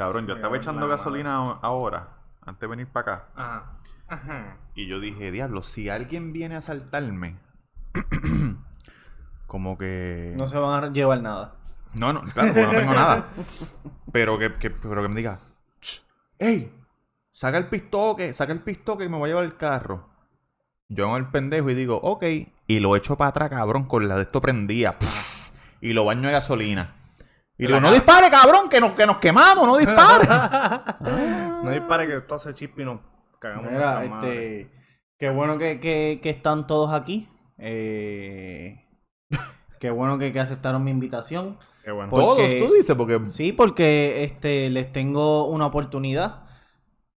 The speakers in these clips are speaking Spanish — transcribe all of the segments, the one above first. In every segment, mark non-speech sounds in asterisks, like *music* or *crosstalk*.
Cabrón, yo estaba echando gasolina ahora, antes de venir para acá. Ajá. Ajá. Y yo dije, diablo, si alguien viene a asaltarme, *clears throat* como que... No se van a llevar nada. No, no, claro, porque no tengo nada. *laughs* Pero que, que- pero que me diga, "Ch, ¡Ey! Saca el pistoque, saca el pistoque y me voy a llevar el carro. Yo hago el pendejo y digo, ok. Y lo echo para atrás, cabrón, con la de esto prendía. pff, *laughs* y lo baño de gasolina. Y digo, no dispare, cabrón, que nos, que nos quemamos, no dispare. *laughs* No dispare que esto hace chip y nos cagamos. Mira, nuestra madre. este. Qué bueno que, que- que están todos aquí. Eh, qué bueno que, que aceptaron mi invitación. Qué bueno. Todos, tú dices, porque... Sí, porque este les tengo una oportunidad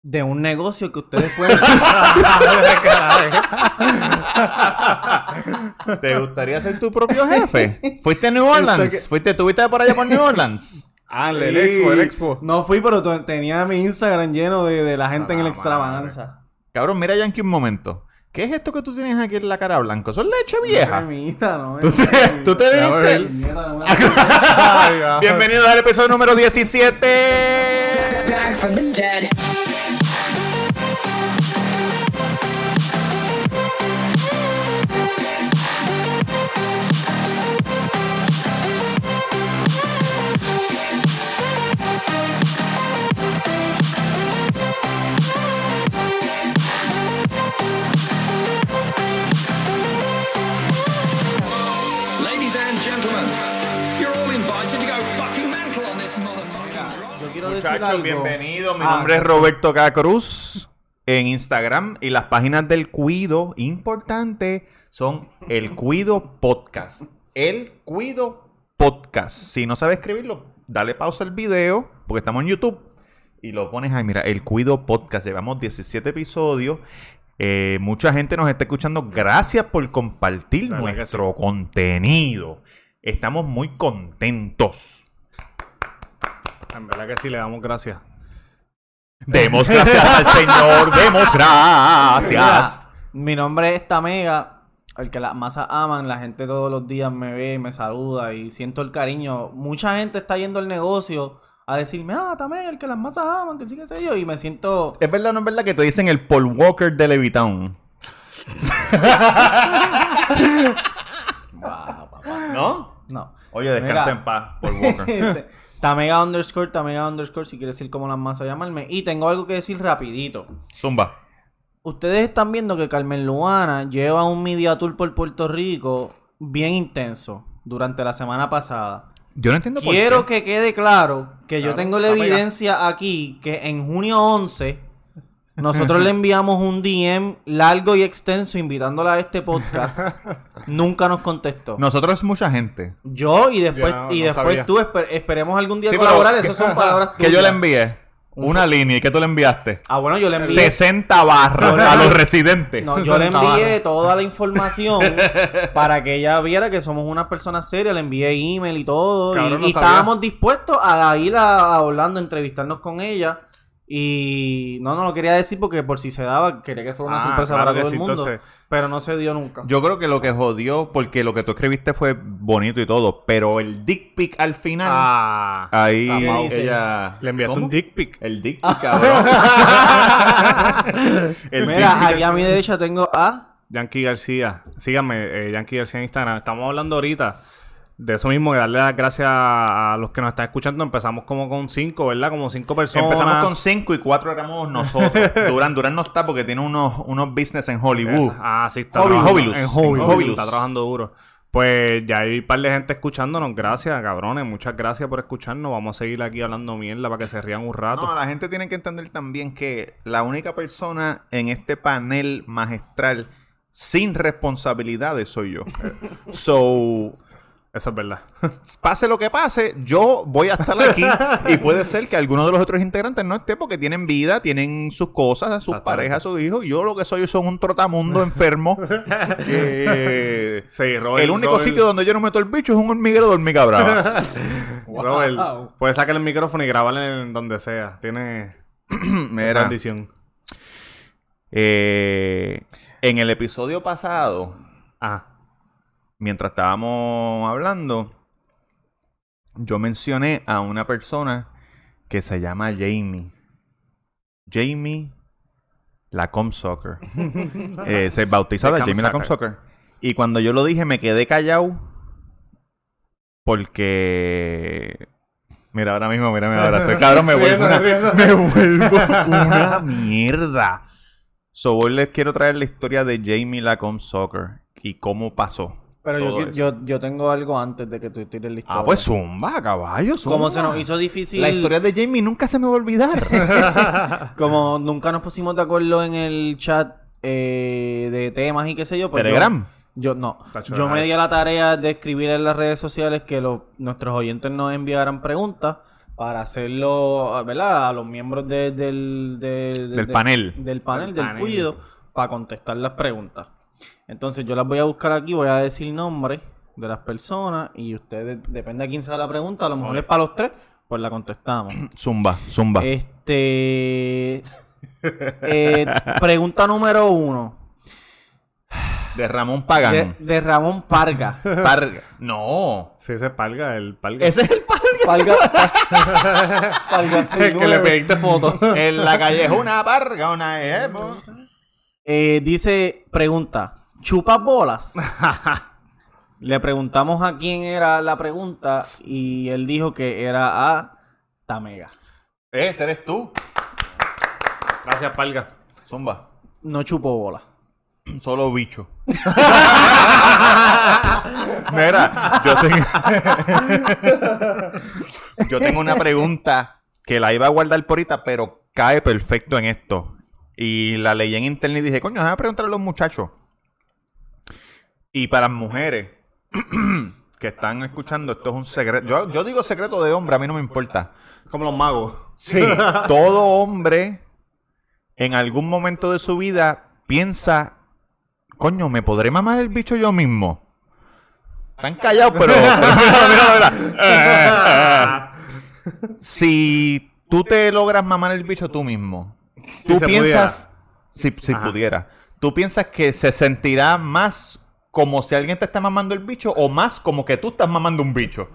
de un negocio que ustedes pueden *laughs* ¿Te gustaría ser tu propio jefe? ¿Fuiste a New Orleans? ¿Fuiste, ¿Estuviste por allá por New Orleans? Ah, el, el expo, el expo. No fui, pero tenía mi Instagram lleno de, de la gente en el extravaganza. Cabrón, mira Yankee un momento. ¿Qué es esto que tú tienes aquí en la cara blanca? ¿Eso es leche vieja? Cremita, ¿no? ¿Tú te, tú te viniste? Bienvenidos al episodio número 17. Muchachos, bienvenidos. Mi Ah, nombre es Roberto K. Cruz. En Instagram y las páginas del Cuido, importante, son El Cuido Podcast. El Cuido Podcast. Si no sabes escribirlo, dale pausa al video, porque estamos en YouTube. Y lo pones ahí, mira, El Cuido Podcast. Llevamos 17 episodios. Eh, mucha gente nos está escuchando. Gracias por compartir Dale nuestro contenido. Estamos muy contentos. En verdad que sí, le damos gracias. Demos *laughs* gracias al Señor, demos gracias. Mira, mi nombre es Tamega, el que las masas aman, la gente todos los días me ve, me saluda y siento el cariño. Mucha gente está yendo al negocio a decirme, ah, Tamega, el que las masas aman, que sí que sé yo, y me siento... Es verdad o no es verdad que te dicen el Paul Walker de Levitown. "Ah, *laughs* *laughs* papá". ¿No? No. Oye, descansa Mira. en paz, Paul Walker. Tamega underscore, Tamega underscore, si quieres decir como las masas llamarme. Y tengo algo que decir rapidito. Zumba. Ustedes están viendo que Carmen Luana lleva un media tour por Puerto Rico bien intenso durante la semana pasada. Yo no entiendo por Quiero qué. que quede claro que yo tengo la evidencia aquí que en junio 11 nosotros le enviamos un DM largo y extenso invitándola a este podcast. *laughs* Nunca nos contestó. Nosotros es mucha gente. Yo y después, Yo no- y no después sabía. tú esper- esperemos algún día Sí, colaborar. Esas son palabras *laughs* Que yo tuyas. le envié una línea y que tú le enviaste. Ah, bueno, yo le envié. 60 barras a los residentes. No, yo le envié toda la información *laughs* para que ella viera que somos unas personas serias. Le envié email y todo. y- no estábamos dispuestos a ir a, a Orlando a entrevistarnos con ella. Y no, no lo quería decir porque por si se daba, quería que fuera una Ah, sorpresa claro para todo sí, el mundo. entonces- Pero no se dio nunca. Yo creo que lo que jodió, porque lo que tú escribiste fue bonito y todo, pero el dick pic al final, Ah. ahí ella... Le enviaste ¿Cómo? un dick pic. El dick *laughs* pic, cabrón. El dick Mira, pic. aquí a mi derecha tengo a. Yankee García. Síganme, eh, Yankee García en Instagram. Estamos hablando ahorita de eso mismo, de darle las gracias a los que nos están escuchando. Empezamos como con cinco, ¿verdad? Como cinco personas. Empezamos con cinco y cuatro éramos nosotros. *laughs* Durán, Durán no está porque tiene unos, unos business en Hollywood. Ah, sí, está trabajando Hobilus. en Hobilus. En Hobilus. Está trabajando duro. Pues ya hay un par de gente escuchándonos. Gracias, cabrones. Muchas gracias por escucharnos. Vamos a seguir aquí hablando mierda para que se rían un rato. No, la gente tiene que entender también que la única persona en este panel magistral sin responsabilidades soy yo. *laughs* So, Eso es verdad. *laughs* pase lo que pase, yo voy a estar aquí y puede ser que alguno de los otros integrantes no esté porque tienen vida, tienen sus cosas, sus parejas, sus hijos. Yo lo que soy son un trotamundo enfermo. *laughs* Eh, sí, Robert. el único Robert- sitio donde yo no meto el bicho es un hormiguero de hormiga brava. *laughs* Robert, puedes sacar el micrófono y grabarle en donde sea. Tiene *clears throat* Mira, bendición. eh, en el episodio pasado, Ah, mientras estábamos hablando, yo mencioné a una persona que se llama Jamie. Jamie Lacom Soccer. *laughs* Eh, se Lacombe Jamie Lacom Soccer. Soccer. Y cuando yo lo dije me quedé callado porque... Mira, ahora mismo, mírame ahora. Estoy cabrón, me *laughs* vuelvo una, me vuelvo una mierda. So, hoy les quiero traer la historia de Jamie Lacombe Soccer y cómo pasó. Pero yo, yo, yo tengo algo antes de que tú tires la historia. Ah, pues zumba, caballo, zumba. Como se nos hizo difícil. La historia de Jamie nunca se me va a olvidar. *laughs* Como nunca nos pusimos de acuerdo en el chat eh, de temas y qué sé yo. Pues Telegram. Yo, no. Tacho, Yo me di a la tarea de escribir en las redes sociales que los, nuestros oyentes nos enviaran preguntas para hacerlo, ¿verdad? A los miembros de- del, de- de- Del de- panel. Del panel, Del del panel. cuido, para contestar las preguntas. Entonces yo las voy a buscar aquí, voy a decir nombres de las personas y ustedes, depende de quién sea la pregunta, a lo mejor es para los tres, pues la contestamos. *clears throat* Zumba, zumba. Este. eh, pregunta número uno. de Ramón Pagán. De, de Ramón Parga. *laughs* Parga. No. Sí, ese es Palga, el Palga. Ese es el Parga. Parga. *laughs* Parga el que le 69. pediste foto. *laughs* En la calle es una parga, una emo. Eh, dice, pregunta, ¿chupas bolas? *laughs* Le preguntamos a quién era la pregunta y él dijo que era a Tamega. Ese eres tú. Gracias, Palga. Zumba. No chupo bola. *clears throat* Solo bicho. *laughs* Mira, yo tengo... *laughs* yo tengo una pregunta que la iba a guardar por ahorita, pero cae perfecto en esto. Y la leí en internet y dije, coño, déjame preguntarle a los muchachos. Y para las mujeres *clears throat* que están escuchando, esto es un secreto. Yo, yo digo secreto de hombre, a mí no me importa. Como los magos. Sí, *laughs* todo hombre en algún momento de su vida piensa, coño, ¿me podré mamar el bicho yo mismo? Están callados, pero... pero *laughs* mira, mira, mira. *laughs* si tú te logras mamar el bicho tú mismo, tú piensas... Si, si pudiera. ¿Tú piensas que se sentirá más como si alguien te está mamando el bicho o más como que tú estás mamando un bicho?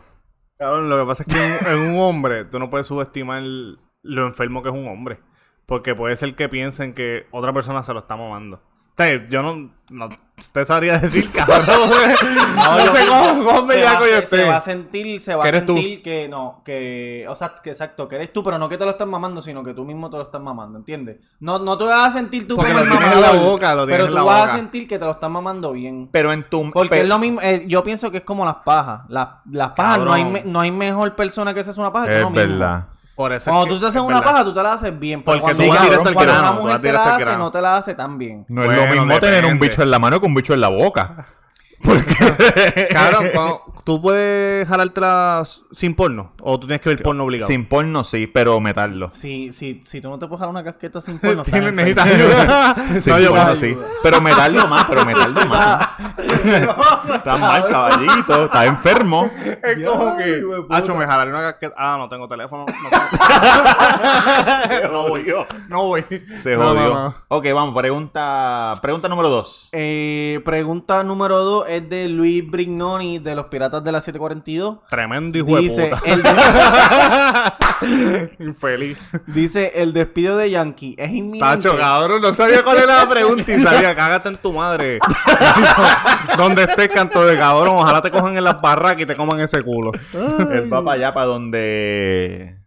Cabrón, lo que pasa es que en un hombre tú no puedes subestimar lo enfermo que es un hombre. Porque puede ser que piensen que otra persona se lo está mamando. Sea, yo no... no te sabría decir, *laughs* cabrón. no, yo- sé cómo, cómo me se, va, yo se- va a sentir, se va ¿Que a eres tú? sentir que no, que, o sea, que exacto, que eres tú, pero no que te lo estás mamando, sino que tú mismo te lo estás mamando, ¿entiendes? No, no te vas a sentir tú Porque como lo el tienes en la mamador, boca, lo tienes pero en tú la vas boca. a sentir que te lo estás mamando bien. Pero en tu... Porque pero- es lo mismo, eh, yo pienso que es como las pajas. Las, las pajas, no hay, me- no hay mejor persona que se hace una paja que Es uno mismo. verdad. Por eso Cuando tú te haces es una verdad. paja, tú te la haces bien. pero Porque cuando tú vas una- directo al cuando grano, una tú mujer te directo la al hace, no te la hace tan bien. No es Bueno, lo mismo tener un bicho en la mano que un bicho en la boca. *laughs* *laughs* Cabrón, cuando- ¿tú puedes jalártela sin porno? ¿O tú tienes que ver porno obligado? Sin porno sí, pero meterlo. Si, si, si tú no te puedes jalar una casqueta sin porno, estás Tienes- necesitas ayuda. *laughs* Sí, No, yo- porno sí. Pero meterlo más, pero meterlo más. *laughs* Está mal, caballito. Está enfermo. Es como que... Hacho, me jalaré una casqueta. Ah, no tengo teléfono. No, tengo- no voy. No voy. Se jodió. no, no. Ok, vamos. Pregunta, pregunta número dos. Eh, pregunta número 2 es de Luis Brignoni de los Piratas de la 742. Tremendo hijo Dice de puta. el, *laughs* Infeliz. dice, el despido de Yankee es inminente. Tacho, cabrón, no sabía cuál era la pregunta y sabía, cágate en tu madre. *laughs* Donde estés, canto de cabrón, ojalá te cojan en las barracas y te coman ese culo. Él va para allá, para donde.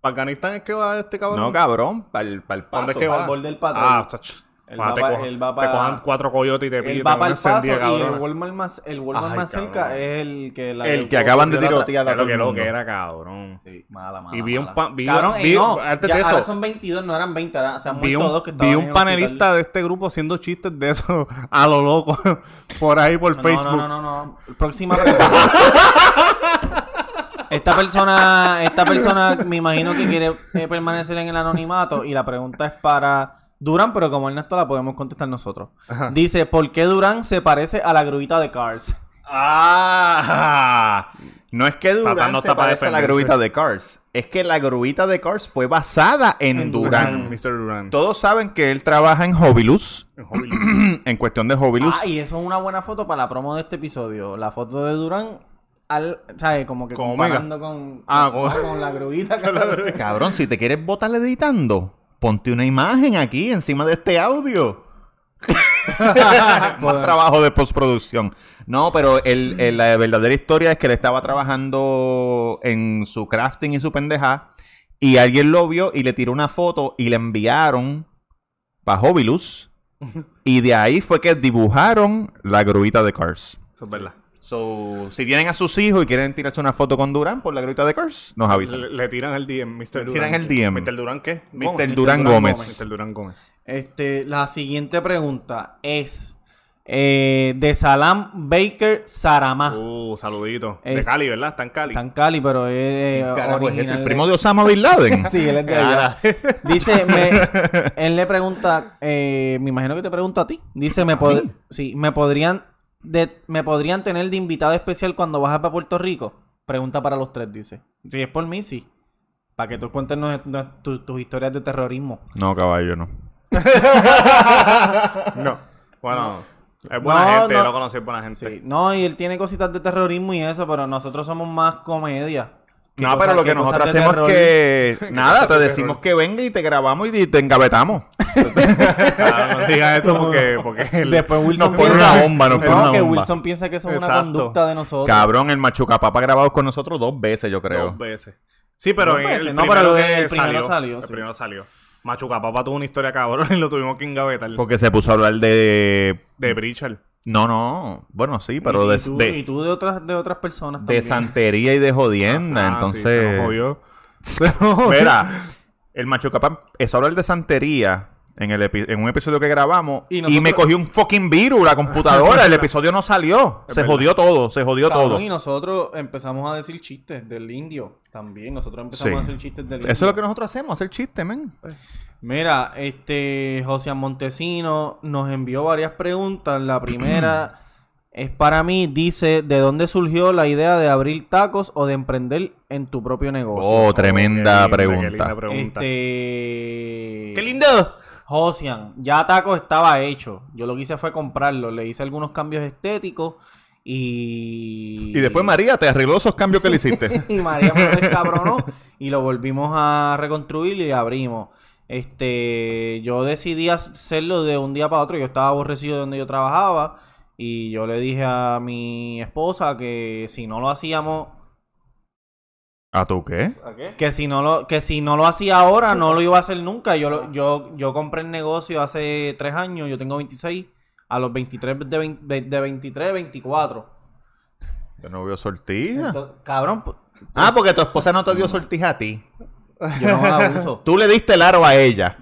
¿Para Afganistán es que va este cabrón? No, cabrón. Para el, para el paso. ¿Dónde es que Para va? el borde del patrón. Ah, tacho. Él va te, pa- cojan- él va te cojan cuatro coyotes y te Él pillan. va para el paso y el cabrón. Walmart más, el Walmart Ay, más cerca es el que... La El que acaban de tirotear a todo que el mundo. que era, cabrón. Sí, mala, mala, Y vi un mala. pa- vi- Cabrón, vi- eh, no, antes ya de eso- ahora son 22, no eran 20, ahora se han Vi un, dos que vi un el panelista de este grupo haciendo chistes de eso *laughs* a lo loco *laughs* por ahí por No, Facebook. No, no, no, no. Próxima pregunta. *laughs* Esta persona, esta persona me imagino que quiere eh, permanecer en el anonimato y la pregunta es para Durán, pero como él no está la podemos contestar nosotros. Dice, ¿por qué Durán se parece a la gruita de Cars? Ah, no es que Durán Papá no se está parece a la gruita de Cars. Es que la gruita de Cars fue basada en, En Durán. Mr. Durán. Todos saben que él trabaja en Hobilus. *clears throat* En cuestión de Hobilus. Ah, y eso es una buena foto para la promo de este episodio. La foto de Durán al, ¿sabes? Como que comparando con, Ah, con, la gruita. *laughs* Con la gruita. Cabrón, si te quieres botar editando, ponte una imagen aquí encima de este audio. *laughs* Más trabajo de postproducción. No, pero el, el- la verdadera historia es que él estaba trabajando en su crafting y su pendeja. Y alguien lo vio y le tiró una foto y le enviaron para Hobilus. y de ahí fue que dibujaron la gruita de Cars. Eso es verdad. So, si tienen a sus hijos y quieren tirarse una foto con Durán por la gruita de Cars, nos avisan. Le, le tiran el DM, Mr. Durán. tiran el DM. ¿Mr. Durán qué? Mr. Durán Gómez. Mr. Durán Gómez. Este, la siguiente pregunta es eh, de Salam Baker Saramá. Uh, saludito. Eh, de Cali, ¿verdad? Está en Cali. Está en Cali, pero es eh, Carajo, es el primo de Osama Bin Laden. *laughs* Sí, él es de allá. *laughs* Dice, me- *laughs* él le pregunta, eh, me imagino que te pregunta a ti. Dice, me, pod- mí? sí, me podrían, de- me podrían tener de invitado especial cuando bajes para Puerto Rico. Pregunta para los tres, dice. Si es por mí, sí. Para que tú cuentes tu- tus historias de terrorismo. No, caballo, no. *laughs* No. Bueno, es buena No, gente. no. Yo lo conocí, es buena gente. Sí. No, y él tiene cositas de terrorismo y eso, pero nosotros somos más comedia. Que No, cosas- pero lo que nosotros hacemos terror. es que... *laughs* Nada, te de decimos que venga y te grabamos y te engavetamos. *laughs* Ah, no digas esto porque... porque *laughs* el- Después Wilson Nos pone piensa... una bomba, nos no, pone una que bomba. Wilson piensa que eso es una conducta de nosotros. Cabrón, el machucapapa ha grabado con nosotros dos veces, yo creo. Dos veces. Sí, pero Dos en veces, el no, primero pero que el primero salió, El sí. primero salió. Machuca Papá tuvo una historia cabrón y lo tuvimos que engavetar. Porque se puso a hablar de... De Brichel. No, no. Bueno, sí, pero y, de, y tú, de, y tú de otras de otras personas de también. santería y de jodienda. Ah, sí, entonces... jodió. *laughs* Se nos jodió. Mira, el machucapá es hablar de santería en, el epi- en un episodio que grabamos Y me cogió un fucking virus la computadora. el episodio no salió. Es se verdad. jodió todo, se jodió Cabrón, todo. Y nosotros empezamos a decir chistes del indio también. Nosotros empezamos Sí. a hacer chistes del indio. Eso es lo que nosotros hacemos, hacer chiste, men. Mira, este José Montesino nos envió varias preguntas. La primera *clears throat* es para mí, dice, ¿de dónde surgió la idea de abrir tacos o de emprender en tu propio negocio? Oh, tremenda Qué linda, pregunta. Qué linda pregunta. Este. ¡Qué lindo! Josian, ya Tacos estaba hecho. Yo lo que hice fue comprarlo. Le hice algunos cambios estéticos y. Y después María te arregló esos cambios que le hiciste. *laughs* y María me lo descabronó y lo volvimos a reconstruir y abrimos. Este, yo decidí hacerlo de un día para otro. Yo estaba aborrecido de donde yo trabajaba y yo le dije a mi esposa que si no lo hacíamos, ¿A tú qué? que si no lo, que si no lo hacía ahora, no lo iba a hacer nunca. Yo, lo- yo, yo compré el negocio hace tres años, yo tengo 26, a los 23 de, 20 de 23, 24. Yo no veo sortija. Entonces, cabrón, pues, Ah, porque tu esposa no te dio sortija a ti. yo no la uso. Tú le diste el aro a ella.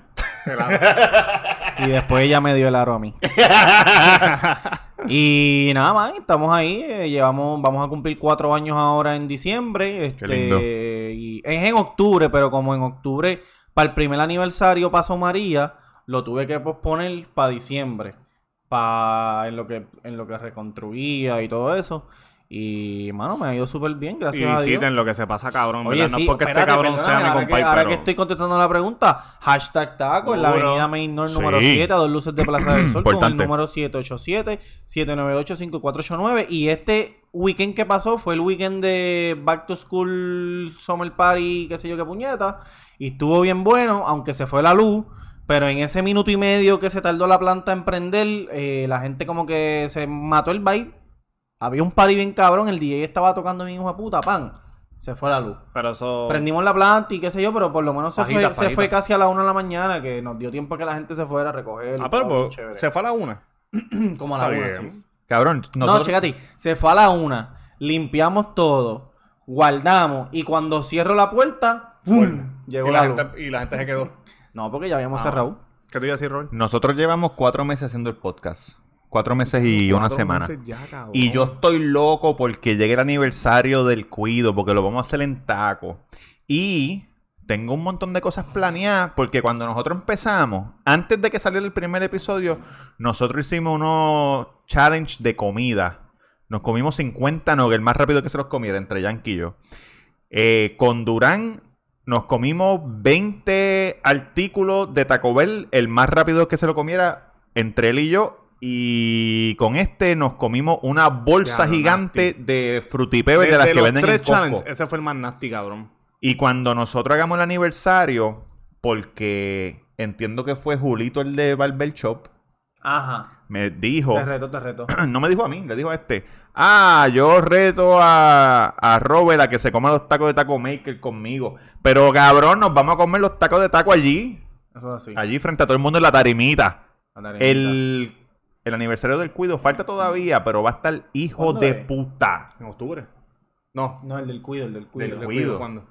Y después ella me dio el aro a mí. *laughs* y nada más, estamos ahí. eh, llevamos, vamos a cumplir cuatro años ahora en diciembre. Este, lindo. Y es en octubre, pero como en octubre, para el primer aniversario pasó María, lo tuve que posponer para diciembre. Para en lo que en lo que reconstruía y todo eso. Y mano, me ha ido súper bien, Y gracias a Dios. visiten lo que se pasa cabrón. No sí, es porque espérate, este cabrón sea mi compadre, ahora pero... que estoy contestando la pregunta, hashtag taco en la avenida Main Sí. número 7, a dos luces de Plaza del *clears throat* Sol, con el número 787-798-5489. Y este weekend que pasó fue el weekend de Back to School Summer Party, qué sé yo qué puñeta. Y estuvo bien bueno, aunque se fue la luz. Pero en ese minuto y medio que se tardó la planta en prender, eh, la gente como que se mató el vibe. Había un party bien cabrón, el DJ estaba tocando mi hijo de puta, pan. Se fue la luz. Pero eso... Prendimos la planta y qué sé yo, pero por lo menos se, Pajita, fue, se fue casi a la una de la mañana, que nos dio tiempo a que la gente se fuera a recoger. Ah, pero pues, se fue a la una. *clears throat* Como a la Está una, bien. sí. Cabrón, No, nosotros... chécate, se fue a la una, limpiamos todo, guardamos y cuando cierro la puerta, ¡pum! llegó y, la, la luz. y la gente se quedó. No, porque ya habíamos Ah. cerrado. ¿Qué te iba a decir, Rol? Nosotros llevamos cuatro meses haciendo el podcast. Cuatro meses y una semana. meses ya, cabrón. Y yo estoy loco porque llegue el aniversario del cuido, porque lo vamos a hacer en taco. Y tengo un montón de cosas planeadas, porque cuando nosotros empezamos, antes de que saliera el primer episodio, nosotros hicimos unos challenge de comida. Nos comimos 50 nuggets, el más rápido que se los comiera entre Yankee y yo. Eh, con Durán nos comimos 20 artículos de Taco Bell, el más rápido que se lo comiera entre él y yo. Y con este nos comimos una bolsa Ya, gigante de frutipebes de las que los venden tres en Costco. challenges, ese fue el más nasty, cabrón. Y cuando nosotros hagamos el aniversario, porque entiendo que fue Julito el de Barber Shop, Ajá. me dijo, Te reto, te reto. *clears throat* no me dijo a mí, le dijo a este, ah, yo reto a, a Robert a que se coma los tacos de Taco Maker conmigo. Pero cabrón, nos vamos a comer los tacos de taco allí, Eso es así. allí frente a todo el mundo en la tarimita. La tarimita. El, el aniversario del cuido falta todavía, pero va a estar hijo ¿Cuándo de es? puta. En octubre. No. No, el del cuido, el del cuido. Del ¿de cuido. ¿Cuándo?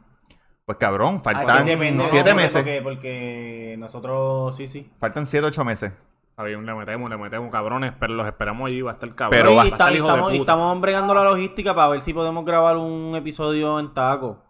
Pues cabrón, Aquí faltan depende, siete ¿no? meses. Porque, porque nosotros, sí, sí. Faltan siete, ocho meses. Está bien, le metemos, le metemos, cabrones, pero los esperamos allí, va a estar el cabrón. Pero va a estar está- hijo de estamos, puta. estamos bregando la logística para ver si podemos grabar un episodio en taco.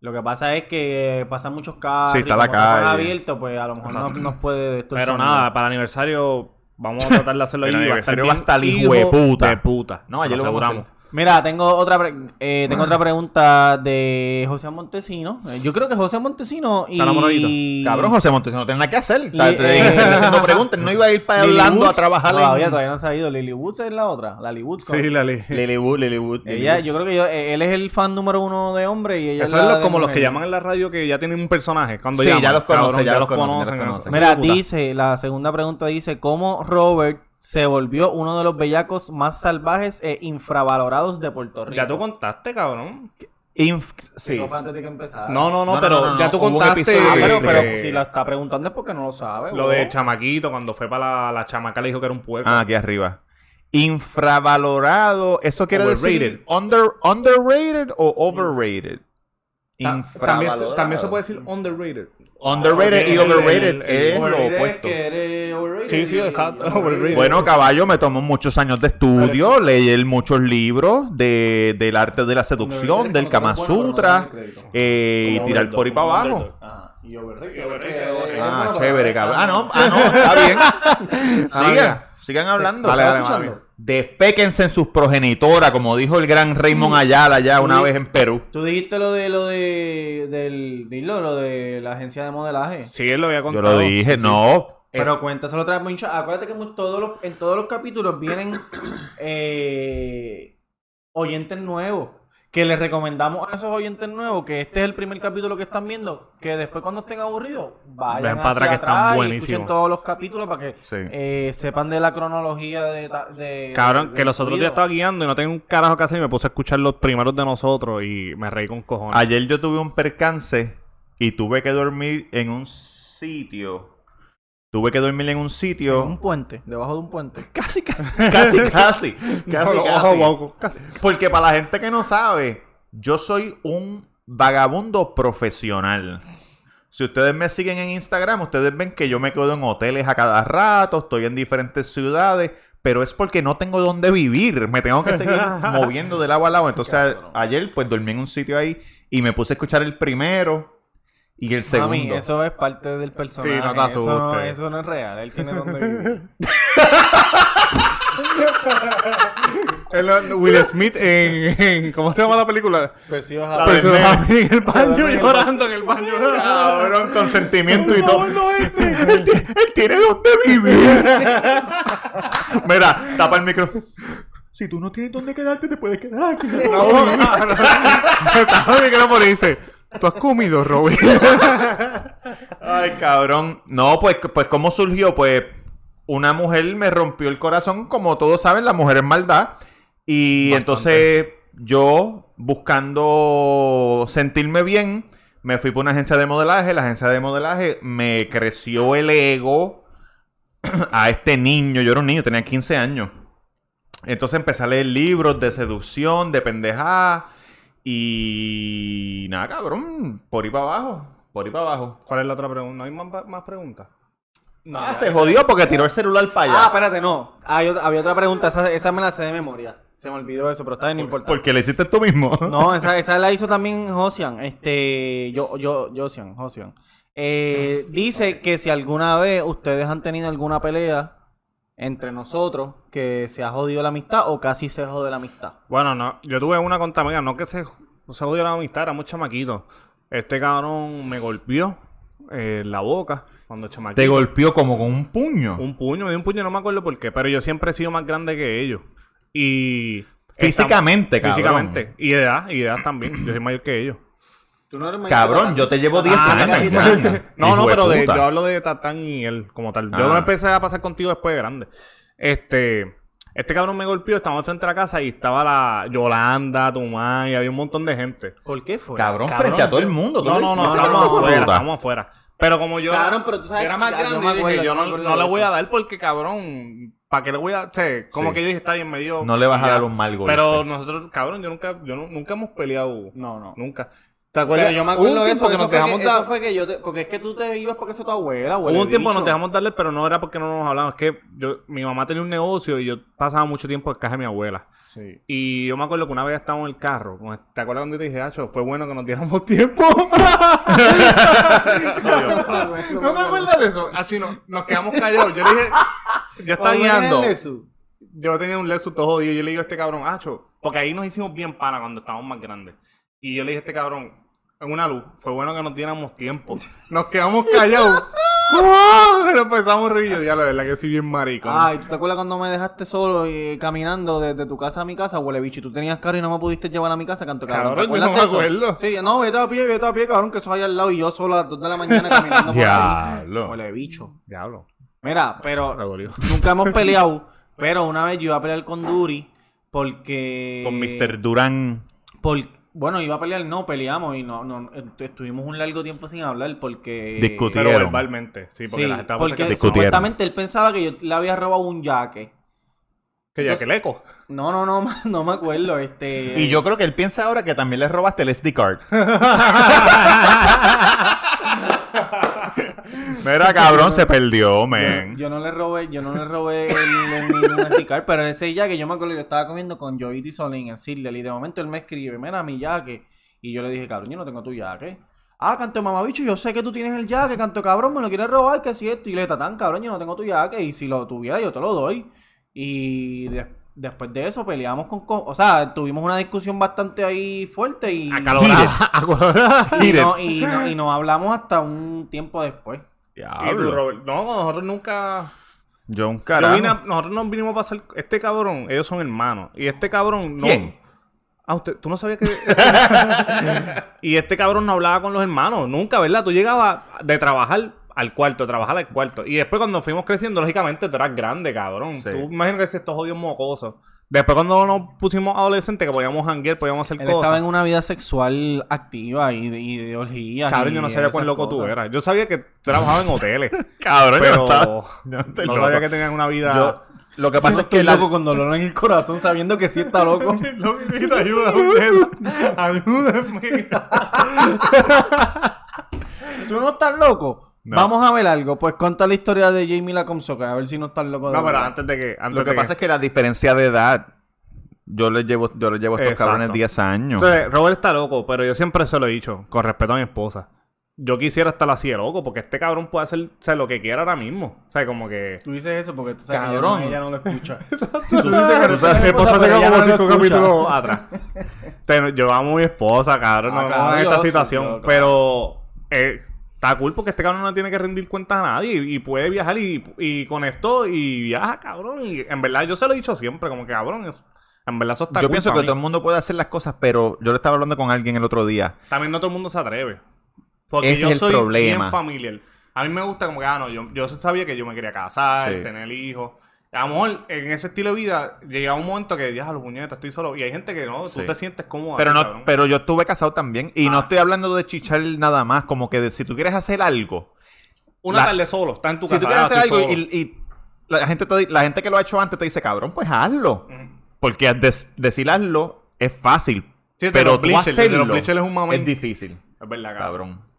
Lo que pasa es que pasan muchos carros. Sí, está la calle. abiertos, pues a lo mejor no nos puede. Pero nada, para el aniversario vamos a tratar de hacerlo El allí. aniversario va a estar hijo de puta. De puta. No, ayer lo vamos a aseguramos. Mira, tengo otra, pre- eh, tengo otra pregunta de José Montesino. Eh, Yo creo que José Montesino y... Está. Cabrón, José Montes, no tiene nada que hacer. Está- te eh, está *laughs* haciendo preguntas. No iba a ir para Lily Orlando a Woods. trabajar Todavía, en... todavía no se ha ido. Lily Woods es la otra. Lily Woods. Sí, Lali. Lilywood, Lilywood. Ella, yo creo que yo- eh, él es el fan número uno de hombre y ella Eso es es la lo- de como los que llaman en la radio que ya tienen un personaje. Cuando Sí, llaman, ya los conoce, cabrón, ya los conoce, ya los eso- conoce. eso Mira, dice, la segunda pregunta dice, ¿cómo Robert se volvió uno de los bellacos más salvajes e infravalorados de Puerto Rico? Ya tú contaste, cabrón. Inf- sí. Eso fue antes de que empezara. No, no, no, pero no, no, ya tú contaste. Ah, pero, si la está preguntando es porque no lo sabe. Lo de chamaquito, cuando fue para la, la chamaca, le dijo que era un puerco. Ah, aquí arriba. Infravalorado. ¿Eso quiere Overrated. decir under, underrated o overrated? También, Infravalorado. se- también se puede decir underrated. Underrated y overrated el- el- es lo opuesto. que eres overrated. Sí, sí, exacto, overrated. Bueno, caballo, me tomó muchos años de estudio, leí muchos libros de, del arte de la seducción, del Kama Sutra, eh, y Como tirar por ahí para abajo. Y overrated. Ah, chévere, cabrón. Ah, no, ah, no, *laughs* está bien. Ah, Sigan, ya. hablando. Dale, dale, en sus progenitoras, como dijo el gran Raymond Ayala allá una vez en Perú. Tú dijiste lo de lo de del dilo, lo de la agencia de modelaje. Sí, él lo había Yo contado. lo dije, Sí, no. Pero Es- cuéntaselo otra vez, Moncho. Acuérdate que mu- todos los, en todos los capítulos vienen eh, oyentes nuevos. Que les recomendamos a esos oyentes nuevos que este es el primer capítulo que están viendo. Que después cuando estén aburridos, vayan Ven para hacia atrás que están atrás y buenísimos. escuchen todos los capítulos para que Sí. eh, sepan de la cronología de... de Cabrón, de- que los otros días estaba guiando y no tenía un carajo que hacer y me puse a escuchar los primeros de nosotros y me reí con cojones. Ayer yo tuve un percance y tuve que dormir en un sitio. Tuve que dormir en un En sitio. un puente, debajo de un puente. *laughs* *laughs* Casi, casi, casi, casi. casi, casi. ojo, casi. Porque para la gente que no sabe, yo soy un vagabundo profesional. Si ustedes me siguen en Instagram, ustedes ven que yo me quedo en hoteles a cada rato, estoy en diferentes ciudades, pero es porque no tengo dónde vivir. Me tengo que seguir *laughs* moviendo de lado a lado. Entonces, ayer pues dormí en un sitio ahí y me puse a escuchar el primero y el segundo. Mami, eso es parte del personaje. Sí, no te eso, no, eso no es real. Él tiene donde vivir. *laughs* El- Will Smith en, en- ¿Cómo se llama la película? Percibes La a de Percibe Nene. a mí en el baño llorando en el baño. Cabrón, consentimiento y todo. No, este. *laughs* él, ti- él tiene dónde vivir. *laughs* Mira, tapa el micro. Si tú no tienes dónde quedarte, te puedes quedar aquí. No, no, no. Estaba el micrófono y dice, ¿tú has comido, Robin? *laughs* Ay, cabrón. No, pues, pues, ¿cómo surgió? Pues, una mujer me rompió el corazón. Como todos saben, la mujer es maldad. Y Bastante. entonces, yo, buscando sentirme bien, me fui por una agencia de modelaje. La agencia de modelaje me creció el ego *clears throat* a este niño. Yo era un niño, tenía 15 años. Entonces empecé a leer libros de seducción, de pendejada. Y nada, cabrón, por ahí para abajo. Por ahí para abajo. ¿Cuál es la otra pregunta? ¿No hay más, más preguntas? ah, se jodió porque tiró el celular para Ah, allá. espérate, no. Otra- había otra pregunta. Esa, esa me la sé de memoria. Se me olvidó eso, pero está bien importante. porque le hiciste tú mismo. *laughs* No, esa, esa la hizo también Josian. Este, yo, yo, Josian, Josian. Eh, dice que si alguna vez ustedes han tenido alguna pelea entre nosotros, que se ha jodido la amistad o casi se jode la amistad. Bueno, no, yo tuve una con Tamega, no que se, se jodió la amistad, era muy chamaquito. Este cabrón me golpeó eh, en la boca Cuando chamaquito. Te golpeó como con un puño. Un puño, me dio un puño, no me acuerdo por qué, pero yo siempre he sido más grande que ellos. Y... Físicamente, Estamos- cabrón. Físicamente. Y de edad, y de edad también. Yo soy mayor que ellos. Tú no eres mayor Cabrón, yo te llevo 10 Ah, años. No, no, pero de, yo hablo de Tatán y él como tal. Yo Ah. no empecé a pasar contigo después de grande. Este, este cabrón me golpeó, estábamos frente a la casa y estaba la Yolanda, tu mamá, y había un montón de gente. ¿Por qué fue? Cabrón, frente a todo el mundo. No, no, no, estábamos afuera, puta. estábamos afuera. Pero como yo Cabrón, pero tú sabes- era más grande, yo dije, acuerdo, yo no, no le voy a dar porque, cabrón, ¿para qué le voy a...? O sea, como Sí. que yo dije, está bien, me dio... No le vas a dar un mal golpe. Pero nosotros, cabrón, yo nunca, yo nu- nunca hemos peleado. No, no. Nunca. ¿Te acuerdas? Pero yo me Hubo acuerdo de eso, que eso nos dejamos que, dar- eso fue que yo te... Porque es que tú te ibas porque eso tu abuela, Hubo huele un tiempo nos dejamos darle, pero no era porque no nos hablábamos. Es que yo, mi mamá tenía un negocio y yo pasaba mucho tiempo en casa de mi abuela. Sí. Y yo me acuerdo que una vez estábamos en el carro. como- ¿Te acuerdas cuando te dije, Acho, fue bueno que nos diéramos *laughs* tiempo? *laughs* ¿No te acuerdas de eso? Acho, no- nos quedamos callados. Yo le dije, yo estaba guiando. Yo tenía un Lexus todo jodido y yo le digo a este cabrón, Acho, porque ahí nos hicimos bien pana cuando estábamos más grandes. Y yo le dije a este cabrón, en una luz, fue bueno que nos diéramos tiempo. Nos quedamos callados. *laughs* ¡Oh! Nos empezamos a reír. Ya, la verdad que soy bien marico. Ay, ¿tú te acuerdas cuando me dejaste solo y caminando desde tu casa a mi casa, huele bicho? Y tú tenías carro y no me pudiste llevar a mi casa, canto cabrón. Cabrón, ¿Te yo no me acuerdo. Sí, no, vete a pie, vete a pie, cabrón, que eso hay al lado y yo solo a las 2 de la mañana caminando por ahí. Diablo. Huele bicho. Diablo. Mira, pero nunca hemos *laughs* peleado, pero una vez yo iba a pelear con Duri porque... Con Mr. Durán. Por, bueno, iba a pelear, no, peleamos y no, no, est- estuvimos un largo tiempo sin hablar porque... Discutir. Pero Discutieron. verbalmente, sí, porque Sí, las estábamos porque Discutieron. supuestamente él pensaba que yo le había robado un jaque. Que ya que el eco. No, no, no, *laughs* no me acuerdo, este... Y yo creo que él piensa ahora que también le robaste el SD card. *laughs* *laughs* Mira, cabrón, se perdió, man. Yo no le robé, yo no le robé el, el, card, pero ese jaque, yo me acuerdo que yo estaba comiendo con Joey Solín en Sidley y de momento él me escribe, mira mi jaque. Y yo le dije, cabrón, yo no tengo tu jaque. Ah, canto mamabicho, yo sé que tú tienes el jaque, canto cabrón, me lo quieres robar, que si esto. Y le dije, tan cabrón, yo no tengo tu jaque. Y si lo tuviera, yo te lo doy. Y de- después de eso peleamos con, co- O sea, tuvimos una discusión bastante ahí fuerte y. Acalorada. *laughs* *laughs* Y, no, y, no- y nos hablamos hasta un tiempo después. Tú, Diablo. Robert. No, nosotros nunca. Yo un Yo carajo. vine a- nosotros nos vinimos a pasar. Este cabrón, ellos son hermanos. Y este cabrón. No, ¿Quién? Ah, usted, tú no sabías que. *laughs* y este cabrón no hablaba con los hermanos. Nunca, ¿verdad? Tú llegabas de trabajar al cuarto, trabajar al cuarto. Y después, cuando fuimos creciendo, lógicamente tú eras grande, cabrón. Sí. Tú imagino que estos jodidos mocosos. Después, cuando nos pusimos adolescentes, que podíamos hanguear, podíamos hacer Él estaba cosas. en una vida sexual activa y de, y de orgías. Cabrón, yo no sabía cuán loco tú eras. Yo sabía que tú trabajabas en hoteles. *laughs* Cabrón, yo pero estaba- yo no sabía que tenían una vida. Yo- lo que pasa es que la- loco con dolor en el corazón sabiendo que sí está loco. Ayuda, ayuda. Ayúdenme. ¿Tú no estás loco? No. Vamos a ver algo. Pues cuenta la historia de Jamie la Comsoca, a ver si no estás loco de No, pero verdad. antes de que. Antes Lo que de pasa es que la diferencia de edad, yo le llevo, yo le llevo a estos Exacto. cabrones 10 años. Entonces, Robert está loco, pero yo siempre se lo he dicho, con respeto a mi esposa. Yo quisiera estar así de loco, porque este cabrón puede hacer, hacer lo que quiera ahora mismo. O sea, como que. Tú dices eso porque tú sabes Cabrón. que ella no, ella no lo escucha. *laughs* Tú dices que no sabes, mi esposa pero tenga ella como no lo cinco escucha. capítulos atrás. *laughs* Entonces, yo amo a mi esposa, cabrón, Ah, no, claro, no en yo esta sí, situación. yo, claro. Pero eh, está cool porque este cabrón no tiene que rendir cuentas a nadie y, y puede viajar y, y con esto y viaja, cabrón. Y en verdad, yo se lo he dicho siempre, como que cabrón, es- en verdad eso está yo cool pienso que todo el mundo puede hacer las cosas, pero yo le estaba hablando con alguien el otro día. También no todo el mundo se atreve. Porque Ese yo es el soy problema. bien familiar. A mí me gusta como que, ah, no, yo, yo sabía que yo me quería casar, Sí. tener hijos. A lo mejor en ese estilo de vida llegaba un momento que ya a los puñetas, estoy solo. Y hay gente que no, Sí. tú te sientes cómodo. Pero así, no, cabrón. pero yo estuve casado también. Y no Ah. estoy hablando de chichar nada más. Como que de- si tú quieres hacer algo. Una la- tarde solo, está en tu si casa. tú quieres ah, hacer algo solo. y, y la, gente te- la gente que lo ha hecho antes te dice, cabrón, pues hazlo. Porque des- decir hazlo es fácil. Sí, pero tú hacerlo es un es difícil. Es verdad, cabrón. Cabrón.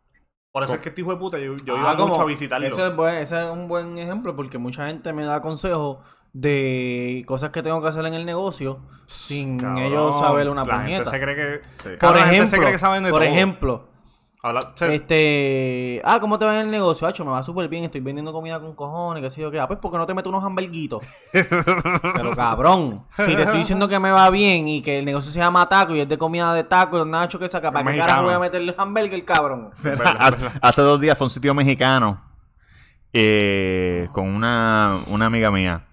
Por eso es que este hijo de puta, yo, yo Ah, iba como- mucho a visitarlo. Ese es, buen- ese es un buen ejemplo porque mucha gente me da consejos de cosas que tengo que hacer en el negocio sin Cabrón, ellos saber una La gente puñeta. se cree que... Por Cabrón, la gente ejemplo, se cree que saben de por todo. ejemplo, Habla- este, ah, ¿cómo te va en el negocio? Hacho, me va súper bien, estoy vendiendo comida con cojones, qué sé yo qué. Ah, pues porque no te meto unos hamburguitos. *laughs* Pero cabrón, si te estoy diciendo que me va bien y que el negocio se llama taco y es de comida de taco, Nacho que saca, ¿para qué Mexicano. carajo voy a meterle hamburger, cabrón? *laughs* Hace, dos días fue a un sitio mexicano. eh, con una, una amiga mía.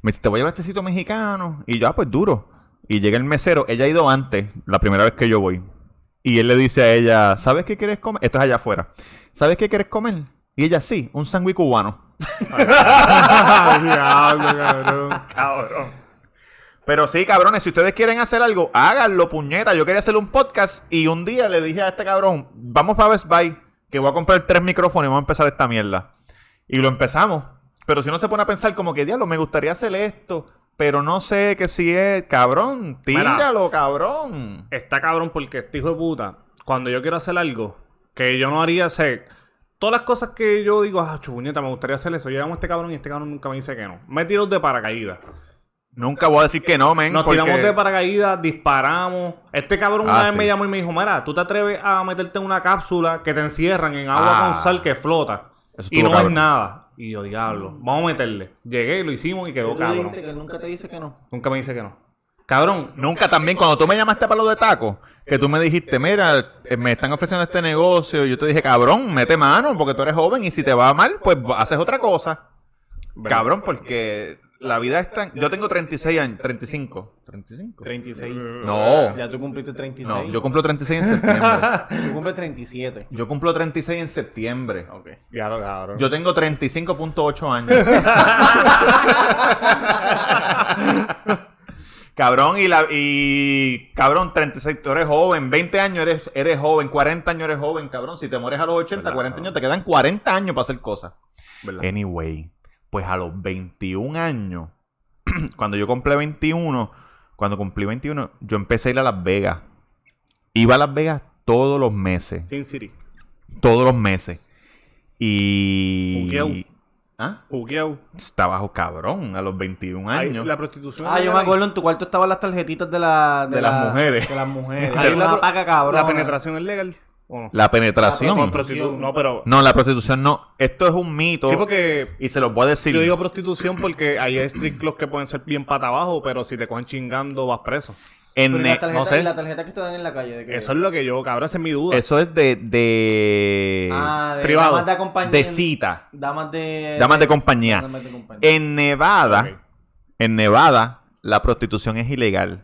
Me dice, te voy a llevar a este sitio mexicano. Y yo, ah, pues duro. Y llega el mesero. Ella ha ido antes, la primera vez que yo voy. Y él le dice a ella, ¿sabes qué quieres comer? Esto es allá afuera. ¿Sabes qué quieres comer? Y ella, sí, un sándwich cubano. *laughs* Diablo, cabrón. Pero sí, cabrones, si ustedes quieren hacer algo, háganlo, puñeta. Yo quería hacer un podcast y un día le dije a este cabrón, vamos para Best Buy, que voy a comprar tres micrófonos y vamos a empezar esta mierda. Y lo empezamos. Pero si uno se pone a pensar como que, diablo, me gustaría hacer esto, pero no sé que si es, cabrón, Mira. tíralo, cabrón. Está cabrón porque este hijo de puta, cuando yo quiero hacer algo que yo no haría, sé, todas las cosas que yo digo, ah, chupuñeta, me gustaría hacer eso. Llegamos a este cabrón y este cabrón nunca me dice que no. Me tiro de paracaídas. Nunca voy a decir que no, men. Nos porque- tiramos de paracaídas, disparamos. Este cabrón Ah, una vez sí. me llamó y me dijo, mira, tú te atreves a meterte en una cápsula que te encierran en agua Ah. con sal que flota. Eso Y no es cabrón. nada. Y yo, diablo, vamos a meterle. Llegué, lo hicimos y quedó Tú dijiste cabrón. que nunca te dice que no. Nunca me dice que no. Cabrón, Nunca también, cuando tú me llamaste para lo de taco, que tú me dijiste, mira, eh, me están ofreciendo este negocio, yo te dije, cabrón, mete mano, porque tú eres joven y si te va mal, pues haces otra cosa. Cabrón, porque la vida es tan... Yo tengo 36 años, 35. ¿35? 36. No, Ya tú cumpliste 36. no, yo cumplo 36 en septiembre. *laughs* Tú cumples 37. Yo cumplo 36 en septiembre. Ok. Claro, cabrón. Yo tengo 35.8 años. *laughs* cabrón, y la y cabrón, 36, tú eres joven, 20 años eres, eres joven, 40 años eres joven, cabrón. Si te mueres a los 80, ¿Verdad, 40 cabrón? años, te quedan 40 años para hacer cosas. ¿Verdad? Anyway, pues a los 21 años, *clears throat* cuando yo cumplí 21, cuando cumplí 21, yo empecé a ir a Las Vegas. Iba a Las Vegas todos los meses Sin City. todos los meses. Y. ¿Ah? Juqueado. Está bajo cabrón a los 21 Ahí, años. La prostitución. Ah, yo me ahí. acuerdo en tu cuarto estaban las tarjetitas de, la, De las la- mujeres. De las *laughs* mujeres. Ahí Hay una la, paca cabrón. la penetración es legal. La penetración. La No, pero. No, la prostitución no. Esto es un mito. Sí, porque Y se los voy a decir. yo digo prostitución porque hay street clubs que pueden ser bien pata abajo, pero si te cogen chingando vas preso. en, Pero la tarjeta, no sé. y la tarjeta que te dan en la calle. ¿de qué? Eso es lo que yo, cabrón, esa es mi duda. eso es de. de Ah, de privado. damas de compañía. de cita. Damas de... Damas de compañía. Damas de compañía. En Nevada. En Nevada, la prostitución es ilegal.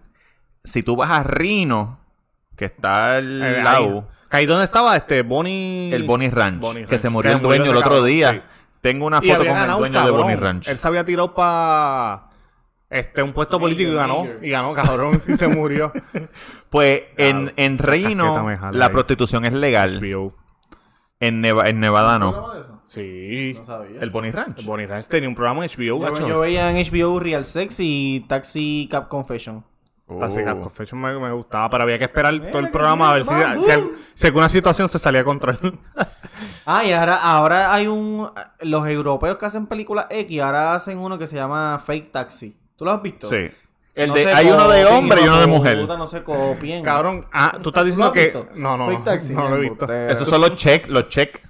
Si tú vas a Reno, que está al Eh, ahí. lado. Ahí donde estaba este Bonnie. El Bonnie Ranch, Bonnie que se murió Que el dueño el otro día. sí. Tengo una foto con el dueño de. Bonnie Ranch. Él se había tirado para este, un puesto político y ganó. Y ganó, cabrón. y se murió. *laughs* Pues en, en jala la ahí. prostitución es legal. En, Neva- en Nevada no. ¿Programa de eso? Sí. No sabía. El Bonnie Ranch. Bonnie Ranch tenía un programa en HBO, Yo, yo veía en HBO Real Sex y Taxi Cap Confession. Oh. Confession me, me gustaba, pero había que esperar todo el que programa a ver si, si, si alguna situación se salía a control. *laughs* Ah, y ahora, ahora hay un... Los europeos que hacen películas X ahora hacen uno que se llama Fake Taxi. ¿Tú lo has visto? Sí. El No de, hay uno de hombre y uno de de mujer. puta, no se copien. Cabrón, ah, tú estás ¿Tú diciendo que. visto? No, no, Fake no. Taxi, no lo he visto. Esos son los check, los check.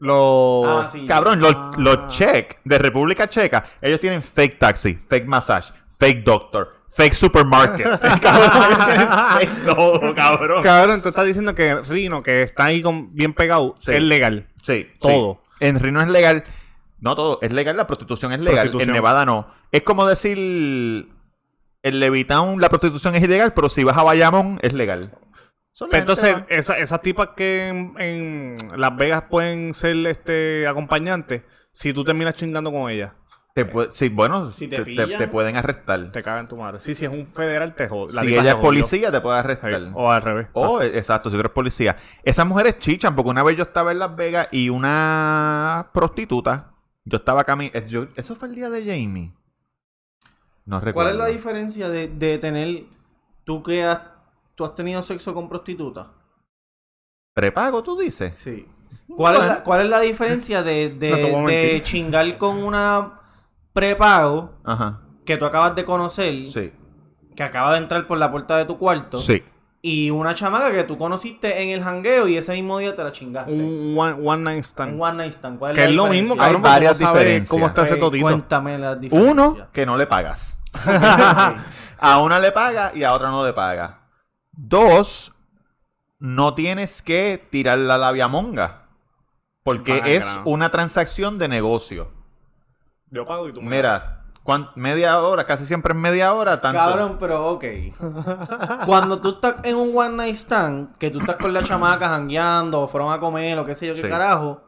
Los. Ah, sí. Cabrón, los, Ah. los check de República Checa, ellos tienen fake taxi, fake massage, fake doctor, fake supermarket. *laughs* cabrón, todo, cabrón. Cabrón, tú estás diciendo que Rino, que está ahí con, bien pegado, Sí. es legal. Sí, Todo. sí. En Reno es legal. No todo, es legal, la prostitución es legal. Prostitución. En Nevada no. Es como decir en Levitown la prostitución es ilegal, pero si vas a Bayamón es legal. Entonces, va- esa- esas tipas que en, en Las Vegas pueden ser este acompañantes, si tú terminas chingando con ellas, te puede- sí, bueno, Si te, te te- pillan. te pueden arrestar. te cagan tu madre. Sí, si es un federal, te jode. Si ella es policía, te puede Sí, arrestar. O al revés. Oh, exacto, si tú eres policía. Esas mujeres chichan, porque una vez yo estaba en Las Vegas y una prostituta, yo estaba caminando. ¿Eso fue el día de Jamie? No recuerdo. ¿Cuál es la diferencia de, de tener... Tú que has... ¿Tú has tenido sexo con prostituta? ¿Prepago, tú dices? Sí. ¿Cuál, es, la, cuál es la diferencia de, No chingar con una prepago Ajá. que tú acabas de conocer, Sí. que acaba de entrar por la puerta de tu cuarto, Sí. y una chamaca que tú conociste en el jangueo y ese mismo día te la chingaste? Un one, one night stand. Un one night stand. ¿Cuál que la es lo diferencia? mismo, Hay cabrón, porque varias diferencias. cómo está ese totito. Cuéntame la diferencia. Uno, que no le pagas. *laughs* a una le paga y a otra no le paga. Dos, no tienes que tirar la labia monga. Porque es una transacción de negocio. Yo pago y tú me Mira, media hora, casi siempre es media hora, tanto. Cabrón, pero ok. *laughs* Cuando tú estás en un one night stand, que tú estás con la chamaca jangueando, o fueron a comer, o qué sé yo qué Sí. carajo,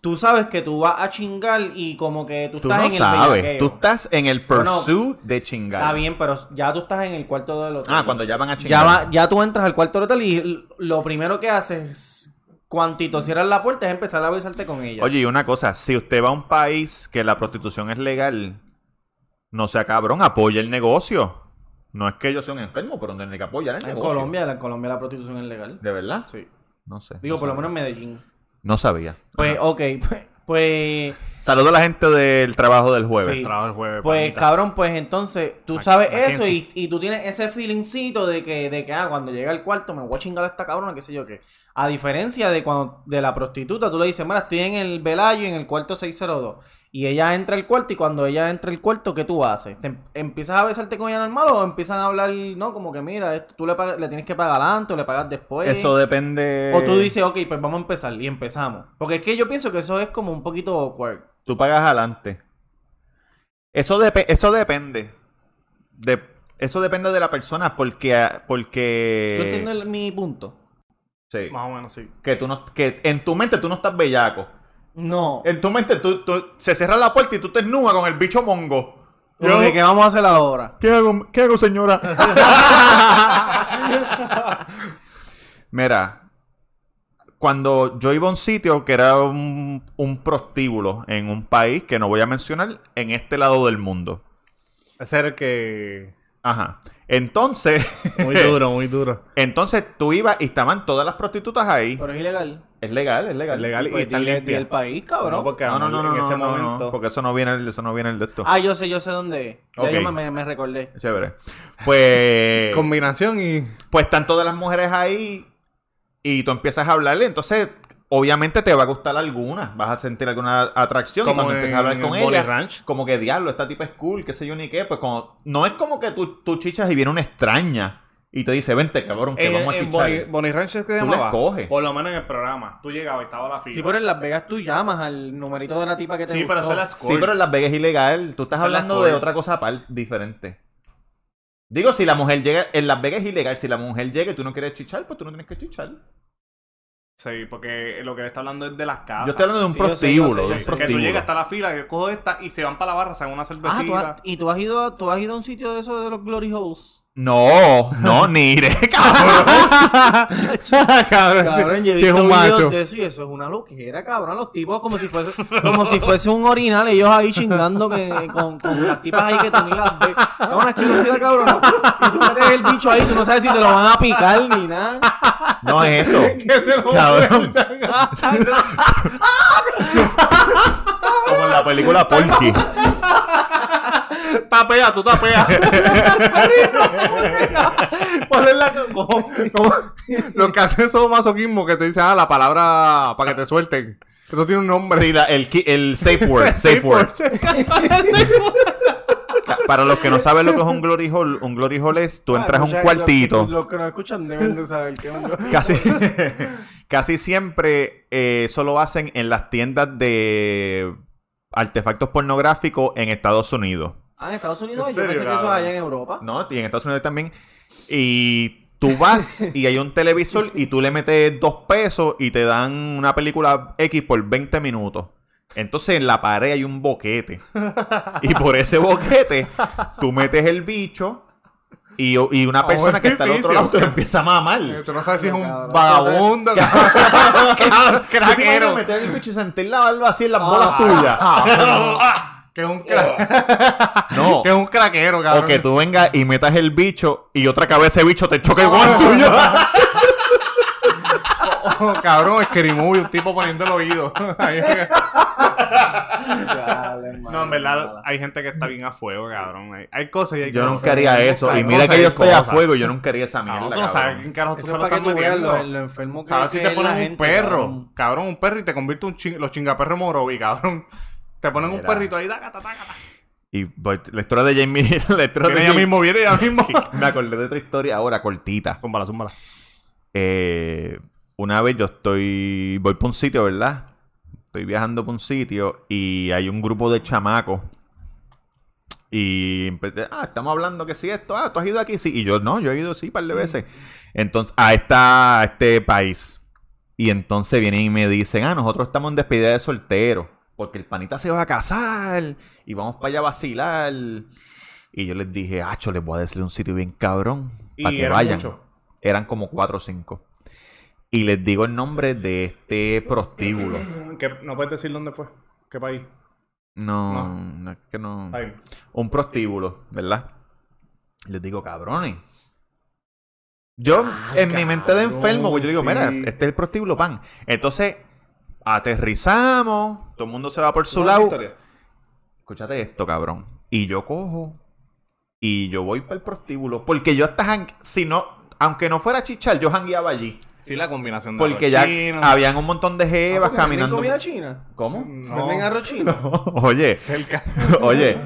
tú sabes que tú vas a chingar y como que tú Tú estás no en el sabes, bellaqueo. tú estás en el Bueno, pursuit de chingar. Está bien, pero ya tú estás en el cuarto del hotel. Ah, cuando ya van a chingar. ya, va- ya tú entras al cuarto del hotel y l- lo primero que haces, cuantito cierras la puerta, es empezar a besarte con ella. Oye, y una cosa, si usted va a un país que la prostitución es legal, no sea cabrón, apoya el negocio. No es que yo sea un enfermo, pero tiene que apoyar el en negocio. Colombia, en Colombia la prostitución es legal. ¿De verdad? Sí. No sé. Digo, no por lo menos en Medellín. No sabía. Pues, Ajá. ok, pues, pues Saludo a la gente del trabajo del jueves. Sí. Trabajo el jueves. Pues panita. cabrón, pues entonces tú Mac- sabes eso y, y tú tienes ese feelingcito de que, de que ah, cuando llega al cuarto me voy a chingar a esta cabrona, qué sé yo qué. A diferencia de cuando de la prostituta, tú le dices, mira, estoy en el Velayo en el cuarto 602. Y ella entra al cuarto y cuando ella entra al cuarto, ¿qué tú haces? ¿Te em- ¿Empiezas a besarte con ella normal o empiezan a hablar, no? Como que mira, esto, tú le, pagas- le tienes que pagar antes o le pagas después. Eso depende. O tú dices, ok, pues vamos a empezar y empezamos. Porque es que yo pienso que eso es como un poquito awkward. Tú pagas adelante. Eso, eso depende. De- eso depende de la persona porque... porque... ¿Tú entiendes mi punto? Sí. Más o menos sí. Que, tú no, que en tu mente tú no estás bellaco. No. En tu mente tú, tú- se cierra la puerta y tú te esnudas con el bicho mongo. Que, ¿Qué vamos a hacer ahora? ¿Qué hago, ¿Qué hago, señora? *laughs* Mira, cuando yo iba a un sitio que era un, un prostíbulo en un país que no voy a mencionar, en este lado del mundo. Ese era el que. Ajá. Entonces, Muy duro, *laughs* muy duro. entonces tú ibas y estaban todas las prostitutas ahí. Pero es ilegal. Es legal, es legal. Es legal y Pues están limpias. el país, cabrón. No, porque No, no, no, no, en no, ese no, no, momento. porque eso no viene, eso no viene de esto. Ah, yo sé, yo sé dónde es. Ya yo me, me- me recordé. Chévere. Pues, *laughs* Combinación y. pues están todas las mujeres ahí y tú empiezas a hablarle, entonces obviamente te va a gustar alguna, vas a sentir alguna atracción y Como cuando empiezas a hablar con ella, Ranch. como que diablo, esta tipa es cool, qué sé yo ni qué, pues como, no es como que tú, tú chichas y viene una extraña y te dice, vente cabrón, que En, vamos a chichar. Bonnie, Bonnie Ranch es que Tú llamaba. la escoges. Por lo menos en el programa. Tú llegabas y estaba la fila. Sí, pero en Las Vegas tú llamas al numerito de la tipa que te Sí, gustó. pero eso es la Sí, pero en Las Vegas es ilegal. Tú estás hablando de otra cosa aparte, diferente. Digo, si la mujer llega, en Las Vegas es ilegal. Si la mujer llega y tú no quieres chichar, pues tú no tienes que chichar. Sí, porque lo que él está hablando es de las casas. Yo estoy hablando de un Sí, yo sé, prostíbulo. yo sé, de sé. Que tú llegas hasta la fila, yo cojo esta y se van para la barra, se dan una Ah, ¿tú cervecita. has- ¿y tú has, ido a, tú has ido a un sitio de eso de los Glory Holes? No, no, *laughs* ni iré, *laughs* cabrón. cabrón, Cabrón, si es un macho. de eso y eso es una loquera, cabrón. Los tipos como si fuese, como si fuese un orinal, ellos ahí chingando que, con, con las tipas ahí que tú ni las ves. Cabrón, es que no sea cabrón. Y tú metes el bicho ahí, tú no sabes si te lo van a picar ni nada. No es eso. *laughs* Que se lo Cabrón. La película Porky. Tapea, tú tapeas. Ponle la como, como los que hacen esos masoquismo que te dicen ah, la palabra para que te suelten. Eso tiene un nombre. Sí, la- el, safe word. *laughs* Safe word. *laughs* Para los que no saben lo que es un glory hole, un glory hole es tú entras a un cuartito. Los, los que nos escuchan deben de saber que es un Casi, *laughs* casi siempre eh, eso lo hacen en las tiendas de artefactos pornográficos en Estados Unidos. Ah, en Estados Unidos, ¿En yo pensé que eso es allá en Europa. ¿No? Y en Estados Unidos también. Y tú vas y hay un televisor y tú le metes dos pesos y te dan una película X por 20 minutos. Entonces en la pared hay un boquete. Y por ese boquete tú metes el bicho y, y una un persona que está al otro lado te lo empieza a mamar. Tú no sabes si es un vagabundo, cabrón, *laughs* ¿Tú te imaginas craquero. meter el bicho y sentir la barba así en las bolas tuyas? *laughs* Que es un cra- *laughs* No. que es un craquero, cabrón. O que tú vengas y metas el bicho y otra cabeza de bicho te choque igual al tuyo. Oh, *laughs* cabrón, escrimuy, un tipo poniendo el oído. *laughs* No, en verdad, hay gente que está bien a fuego, cabrón. Hay, hay cosas y hay Yo cosas. nunca haría eso. Y mira que y yo estoy a fuego y yo nunca haría esa mierda. Cabrón, tú no sabes quién carajo tú se lo estás metiendo. lo, enfermo que, ¿Sabes si te es la ponen un gente, perro? cabrón. Cabrón. un perro y te convierte un ching- los chingaperros morobi, cabrón. Te ponen un perrito ahí, tácata, tácata. Y voy- la historia de Jamie. *laughs* La historia de ella Jamie- mismo, viene ella mismo. Me acordé de otra historia ahora, cortita. Zúmbala, zúmbala. Eh, una vez yo estoy. Voy por un sitio, ¿verdad? estoy viajando por un sitio y hay un grupo de chamacos. Y empecé, ah, estamos hablando que si esto, ah, tú has ido aquí, sí. Y yo, no, yo he ido sí, un par de veces. Entonces, a, esta, a este país. Y entonces vienen y me dicen, ah, nosotros estamos en despedida de soltero. Porque el panita se va a casar y vamos para allá a vacilar. Y yo les dije, acho, les voy a decir un sitio bien cabrón. Para ¿Y que eran vayan. Eran como cuatro o cinco. Y les digo el nombre de este prostíbulo. *clears throat* ¿Qué- ¿No puedes decir dónde fue? ¿Qué país? No, No. no, es que no. Ahí. Un prostíbulo, ¿verdad? Les digo, cabrones. Yo, en mi mente de enfermo, pues yo digo, sí. mira, este es el prostíbulo pan. Entonces, aterrizamos, todo el mundo se va por su ¿No, lado. Escúchate esto, cabrón. Y yo cojo y yo voy para el prostíbulo. Porque yo hasta, jan- si no, aunque no fuera chichar, yo jangueaba allí. Sí, la combinación de Porque arroz ya chino, habían un montón de jevas ¿Venden caminando. comida china? ¿Cómo? No. ¿Venden arroz chino? *laughs* Oye, cerca. *laughs* oye,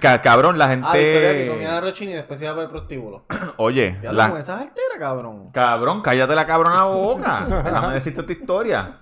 ca- cabrón, la Ah, Victoria que comía gente. arroz chino y después se iba para el prostíbulo. *clears throat* Oye, Ya la- con esa altera, cabrón. Cabrón, cállate la cabrona boca. Déjame decirte esta historia.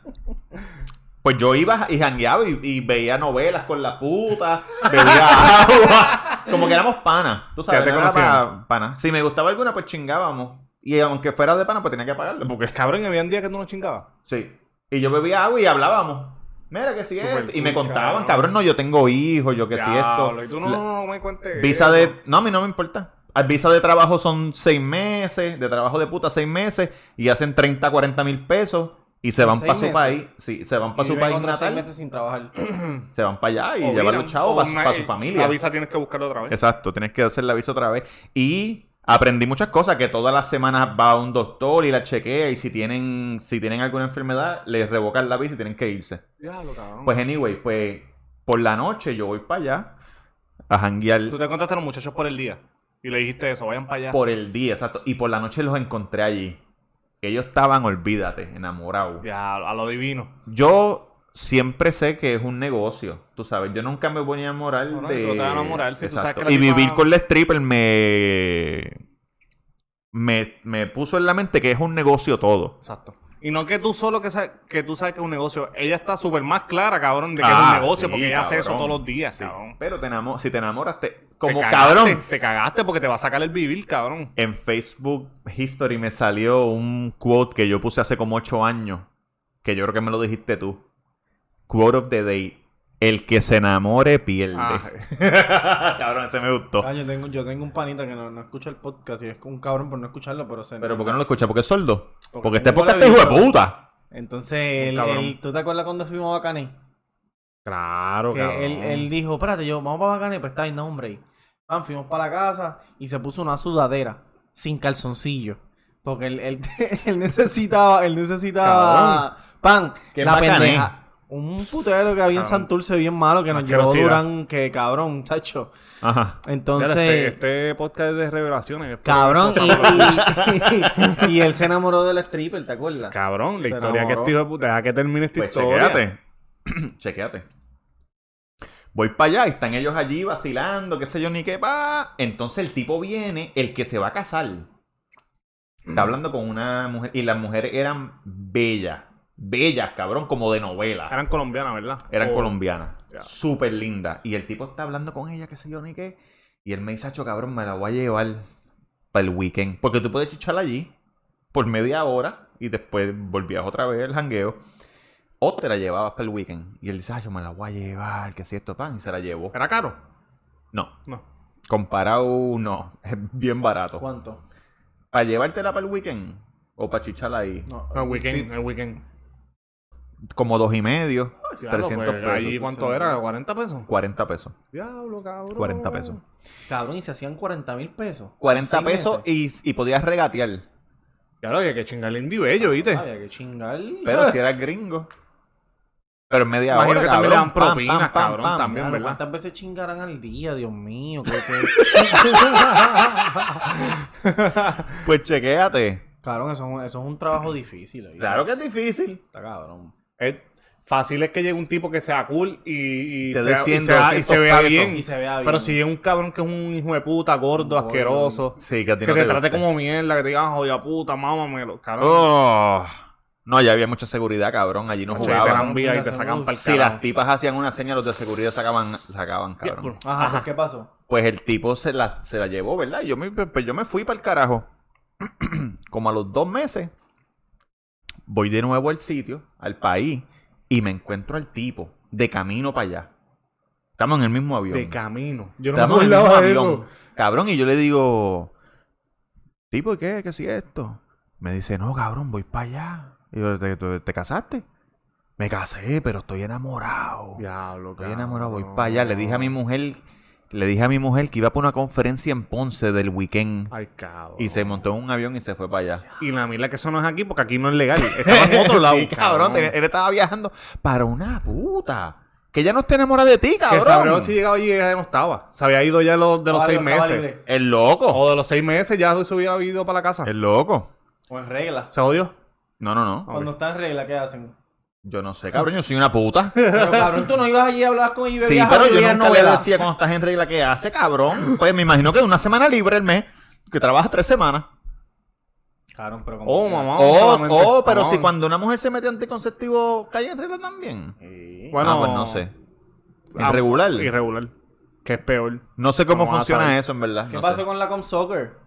Pues yo iba y jangueaba y, y veía novelas con la puta, bebía *laughs* agua. Como que éramos panas. Tú sabes, no era pa- pana. Si me gustaba alguna, pues chingábamos. Y aunque fuera de pana, pues tenía que pagarle. Porque *laughs* Cabrón, había un día que tú no chingabas. sí. Y yo bebía agua y hablábamos. Mira que si es. Súper Y me contaban, cabrón. cabrón, no, yo tengo hijos, yo que si esto. Y tú no, me cuentes. Visa eso. de. No, a mí no me importa. Visa de trabajo son seis meses, de trabajo de puta seis meses, y hacen 30, 40 mil pesos, y se van ¿Seis para su país. Sí, se van para su país otros seis natal. meses sin trabajar. *clears throat* Se van para allá y O llevan los chavos para, su familia. La visa tienes que buscarla otra vez. Exacto, tienes que hacer la visa otra vez. Y aprendí muchas cosas, que todas las semanas va un doctor y la chequea, y si tienen, si tienen alguna enfermedad, les revocan la visa y tienen que irse. Cabrón. Pues anyway, pues por la noche yo voy para allá a janguear. Tú te contaste a los muchachos por el día. Y le dijiste eso, vayan para allá. Por el día, exacto. Y por la noche los encontré allí. Ellos estaban, olvídate, enamorados. Ya, a lo divino. Yo siempre sé que es un negocio, tú sabes. Yo nunca me voy a enamorar No, no, de... a enamorar si tú sabes Exacto. que la Y tipa- vivir con la stripper me... me... Me puso en la mente que es un negocio todo. Exacto. Y no que tú solo que, sabes, que tú sabes que es un negocio. Ella está súper más clara, cabrón, de que Ah, es un negocio. sí, porque ella hace eso todos los días, Sí. cabrón. Pero te enamo- si te enamoras, te... Te como cagaste, cabrón. Te cagaste porque te va a sacar el vivir, cabrón. En Facebook History me salió un quote que yo puse hace como ocho años. Que yo creo que me lo dijiste tú. Quote of the day. El que se enamore pierde. Ah. *laughs* Cabrón, ese me gustó. Ah, yo, tengo, yo tengo un panita que no, no escucha el podcast y es un cabrón por no escucharlo, pero se Pero ¿por qué no lo escuchas? ¿Porque es sordo? Porque Porque este podcast es hijo de puta. Entonces, ¿tú te acuerdas cuando fuimos a Bacané? Claro, Que él, él dijo, espérate, yo, vamos para Bacané, pues está ahí, no, hombre. Pan, fuimos para la casa y se puso una sudadera sin calzoncillo. Porque él, él, *laughs* él necesitaba, él necesitaba pan. Qué la pendeja. Un putero que había en. Santurce bien malo que nos llevó. Durán, que cabrón, chacho. Ajá. Entonces, este, este podcast es de revelaciones. cabrón, y, y- y él se enamoró del stripper, ¿te acuerdas? Cabrón, la Se historia que este hijo de puta. Deja que termine esta Pues historia. chequéate. *clears throat* chequéate. Voy para allá y están ellos allí vacilando, qué sé yo, ni qué pa. Entonces el tipo viene, el que se va a casar. Está hablando con una mujer. Y las mujeres eran bellas. Bellas, cabrón, como de novela. Eran colombianas, ¿verdad? Eran O- colombianas. Ya. Súper lindas. Y el tipo está hablando con ella, qué sé yo, ni qué. Y él me dice, "Acho, cabrón, me la voy a llevar para el weekend. Porque tú puedes chichar allí por media hora y después volvías otra vez al jangueo. O te la llevabas para el weekend. Y él dice, "Acho, me la voy a llevar, que si esto pan. Y se la llevó. ¿Era caro? No. No. Comparado, no. *laughs* Es bien barato. ¿Cuánto? ¿Para llevártela para el weekend? O para chicharla ahí. No, El weekend, el weekend. Como dos y medio. Diablo, 300 pues, pesos. ¿Ahí cuánto era? ¿40 pesos? 40 pesos. Diablo, cabrón. 40 pesos. Cabrón, y se hacían 40 mil pesos. 40 Seis pesos y, y podías regatear. Claro, había que chingarle indie bello, ¿viste? Había que chingar. Pero si eras gringo. Pero en media Imagino hora. que también le dan cabrón, pam, propinas, pam, pam, cabrón, pam. también. Claro, ¿verdad? ¿Cuántas veces chingarán al día, Dios mío? ¿Qué- qué- *laughs* Pues chequéate. Cabrón, eso, es un- eso es un trabajo difícil. Claro que es difícil. Está cabrón. Es fácil es que llegue un tipo que sea cool y, y Te sea- y 100, sea- y 200 se vea bien. Y se vea bien. Pero si es un cabrón que es un hijo de puta, gordo, asqueroso, Sí, que a ti que no te te trate como mierda, que te digan, jodida puta, mámamelo, cabrón. Oh. No, ya había mucha seguridad, cabrón. Allí no Sí, jugaban. dan vía y te Mira, sacan para el Si las tipas hacían una señal, los de seguridad sacaban, sacaban cabrón. Ajá, pues, ¿qué pasó? Pues el tipo se la, se la llevó, ¿verdad? Y yo me, pues yo me fui para el carajo. *clears throat* Como a los dos meses, voy de nuevo al sitio, al país, y me encuentro al tipo de camino para allá. Estamos en el mismo avión. De camino. Yo no me Estamos en el mismo avión. eso. Cabrón, y yo le digo, tipo, ¿y qué? ¿Qué si esto? Me dice, no, cabrón, voy para allá. Y yo, ¿te, te, te casaste? Me casé, pero estoy enamorado. Diablo, Estoy enamorado, voy para allá. Le dije a mi mujer, le dije a mi mujer que iba para una conferencia en Ponce del weekend. Ay, cabrón. Y se montó en un avión y se fue para allá. Y la mila que eso no es aquí porque aquí no es legal. Estaba en otro *laughs* lado. Sí, cabrón, él, él estaba viajando para una puta. Que ya no está enamorada de ti, Que sabrá cabrón. si llegaba allí y ella no estaba. Se había ido ya lo- de los seis meses. libre. El loco. O de los seis meses ya se hubiera ido para la casa. El loco. O en regla. ¿Se jodió? No, no, no. Cuando está en regla, ¿qué hacen? Yo no sé, cabrón, yo soy una puta. *laughs* Pero cabrón, tú no ibas allí a hablar con ella y Sí, pero yo nunca le decía cuando estás en regla que hace, cabrón. Pues me imagino que una semana libre el mes, que trabajas tres semanas. Cabrón, pero como... Oh, mamá. Oh, solamente- oh, pero si cuando una mujer se mete anticonceptivo, cae en regla también. Sí. Bueno, ah, pues no sé. Ah, Irregular. Irregular. Que es peor. No sé cómo Vamos funciona eso, en verdad. ¿Qué no pasó sé. con la Com Soccer?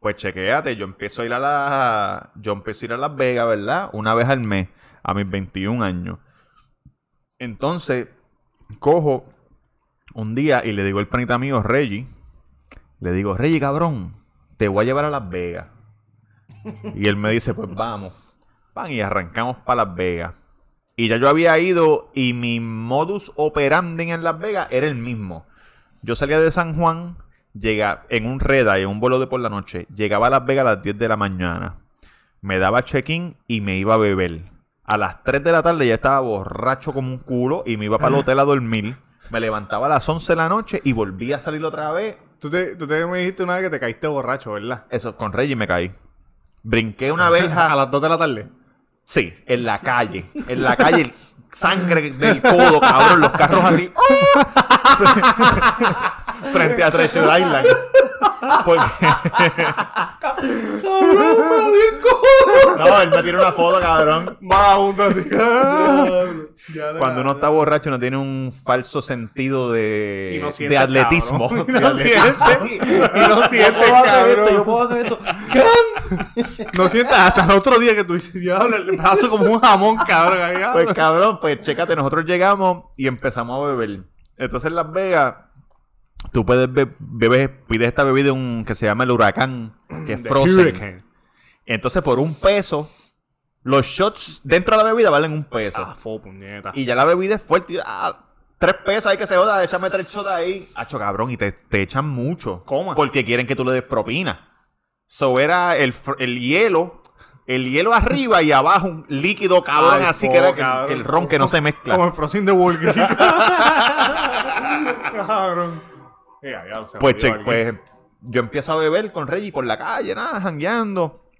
Pues chequéate, yo empiezo a ir a la... Yo empiezo a ir a Las Vegas, ¿verdad? Una vez al mes, a mis 21 años. Entonces, cojo un día y le digo al panita mío, Reggie, le digo, Reggie, cabrón, te voy a llevar a Las Vegas. Y él me dice, pues vamos. Van y arrancamos para Las Vegas. Y ya yo había ido y mi modus operandi en Las Vegas era el mismo. Yo salía de San Juan, llega en un reda y en un vuelo de por la noche, llegaba a Las Vegas a las 10 de la mañana. Me daba check-in y me iba a beber. A las 3 de la tarde ya estaba borracho como un culo y me iba para el hotel a dormir. Me levantaba a las 11 de la noche y volvía a salir otra vez. Tú, te, tú te me dijiste una vez que te caíste borracho, ¿verdad? Eso, con Reggie me caí. Brinqué una verja. *laughs* A las 2 de la tarde. Sí, en la calle. En la calle, sangre del codo, cabrón, los carros así. *laughs* *laughs* Frente a Treasure Island. Porque... no, él me tiene una foto, cabrón. Vagabundo así. Cuando uno está borracho, uno tiene un falso sentido de, Y no de atletismo. *laughs* Y no atletismo. siente. Y no Yo puedo hacer esto, yo cabrón. puedo hacer esto. No sientes hasta el otro día que tú dices, diablo, el brazo como un jamón, cabrón. ahí. Pues cabrón, pues chécate, nosotros llegamos y empezamos a beber. Entonces en Las Vegas, tú puedes be- beber, pides esta bebida un, que se llama el huracán, que es frozen. Hurricane. Entonces por un peso, los shots dentro de la bebida valen un peso. Ah, fue puñeta. Y ya la bebida es fuerte. ah, tres pesos, hay que se joda, échame tres shots ahí. Hacho cabrón, y te, te echan mucho. Coma. Porque quieren que tú le des propina. So era el, el hielo. El hielo arriba y abajo un líquido cabrón, Ay, así po, que era que, cabrón. que el ron que no se mezcla. Como el Frozen de Walgreens. *laughs* cabrón. Ya, Pues, che, pues yo empiezo a beber con Reggie por la calle, nada, jangueando.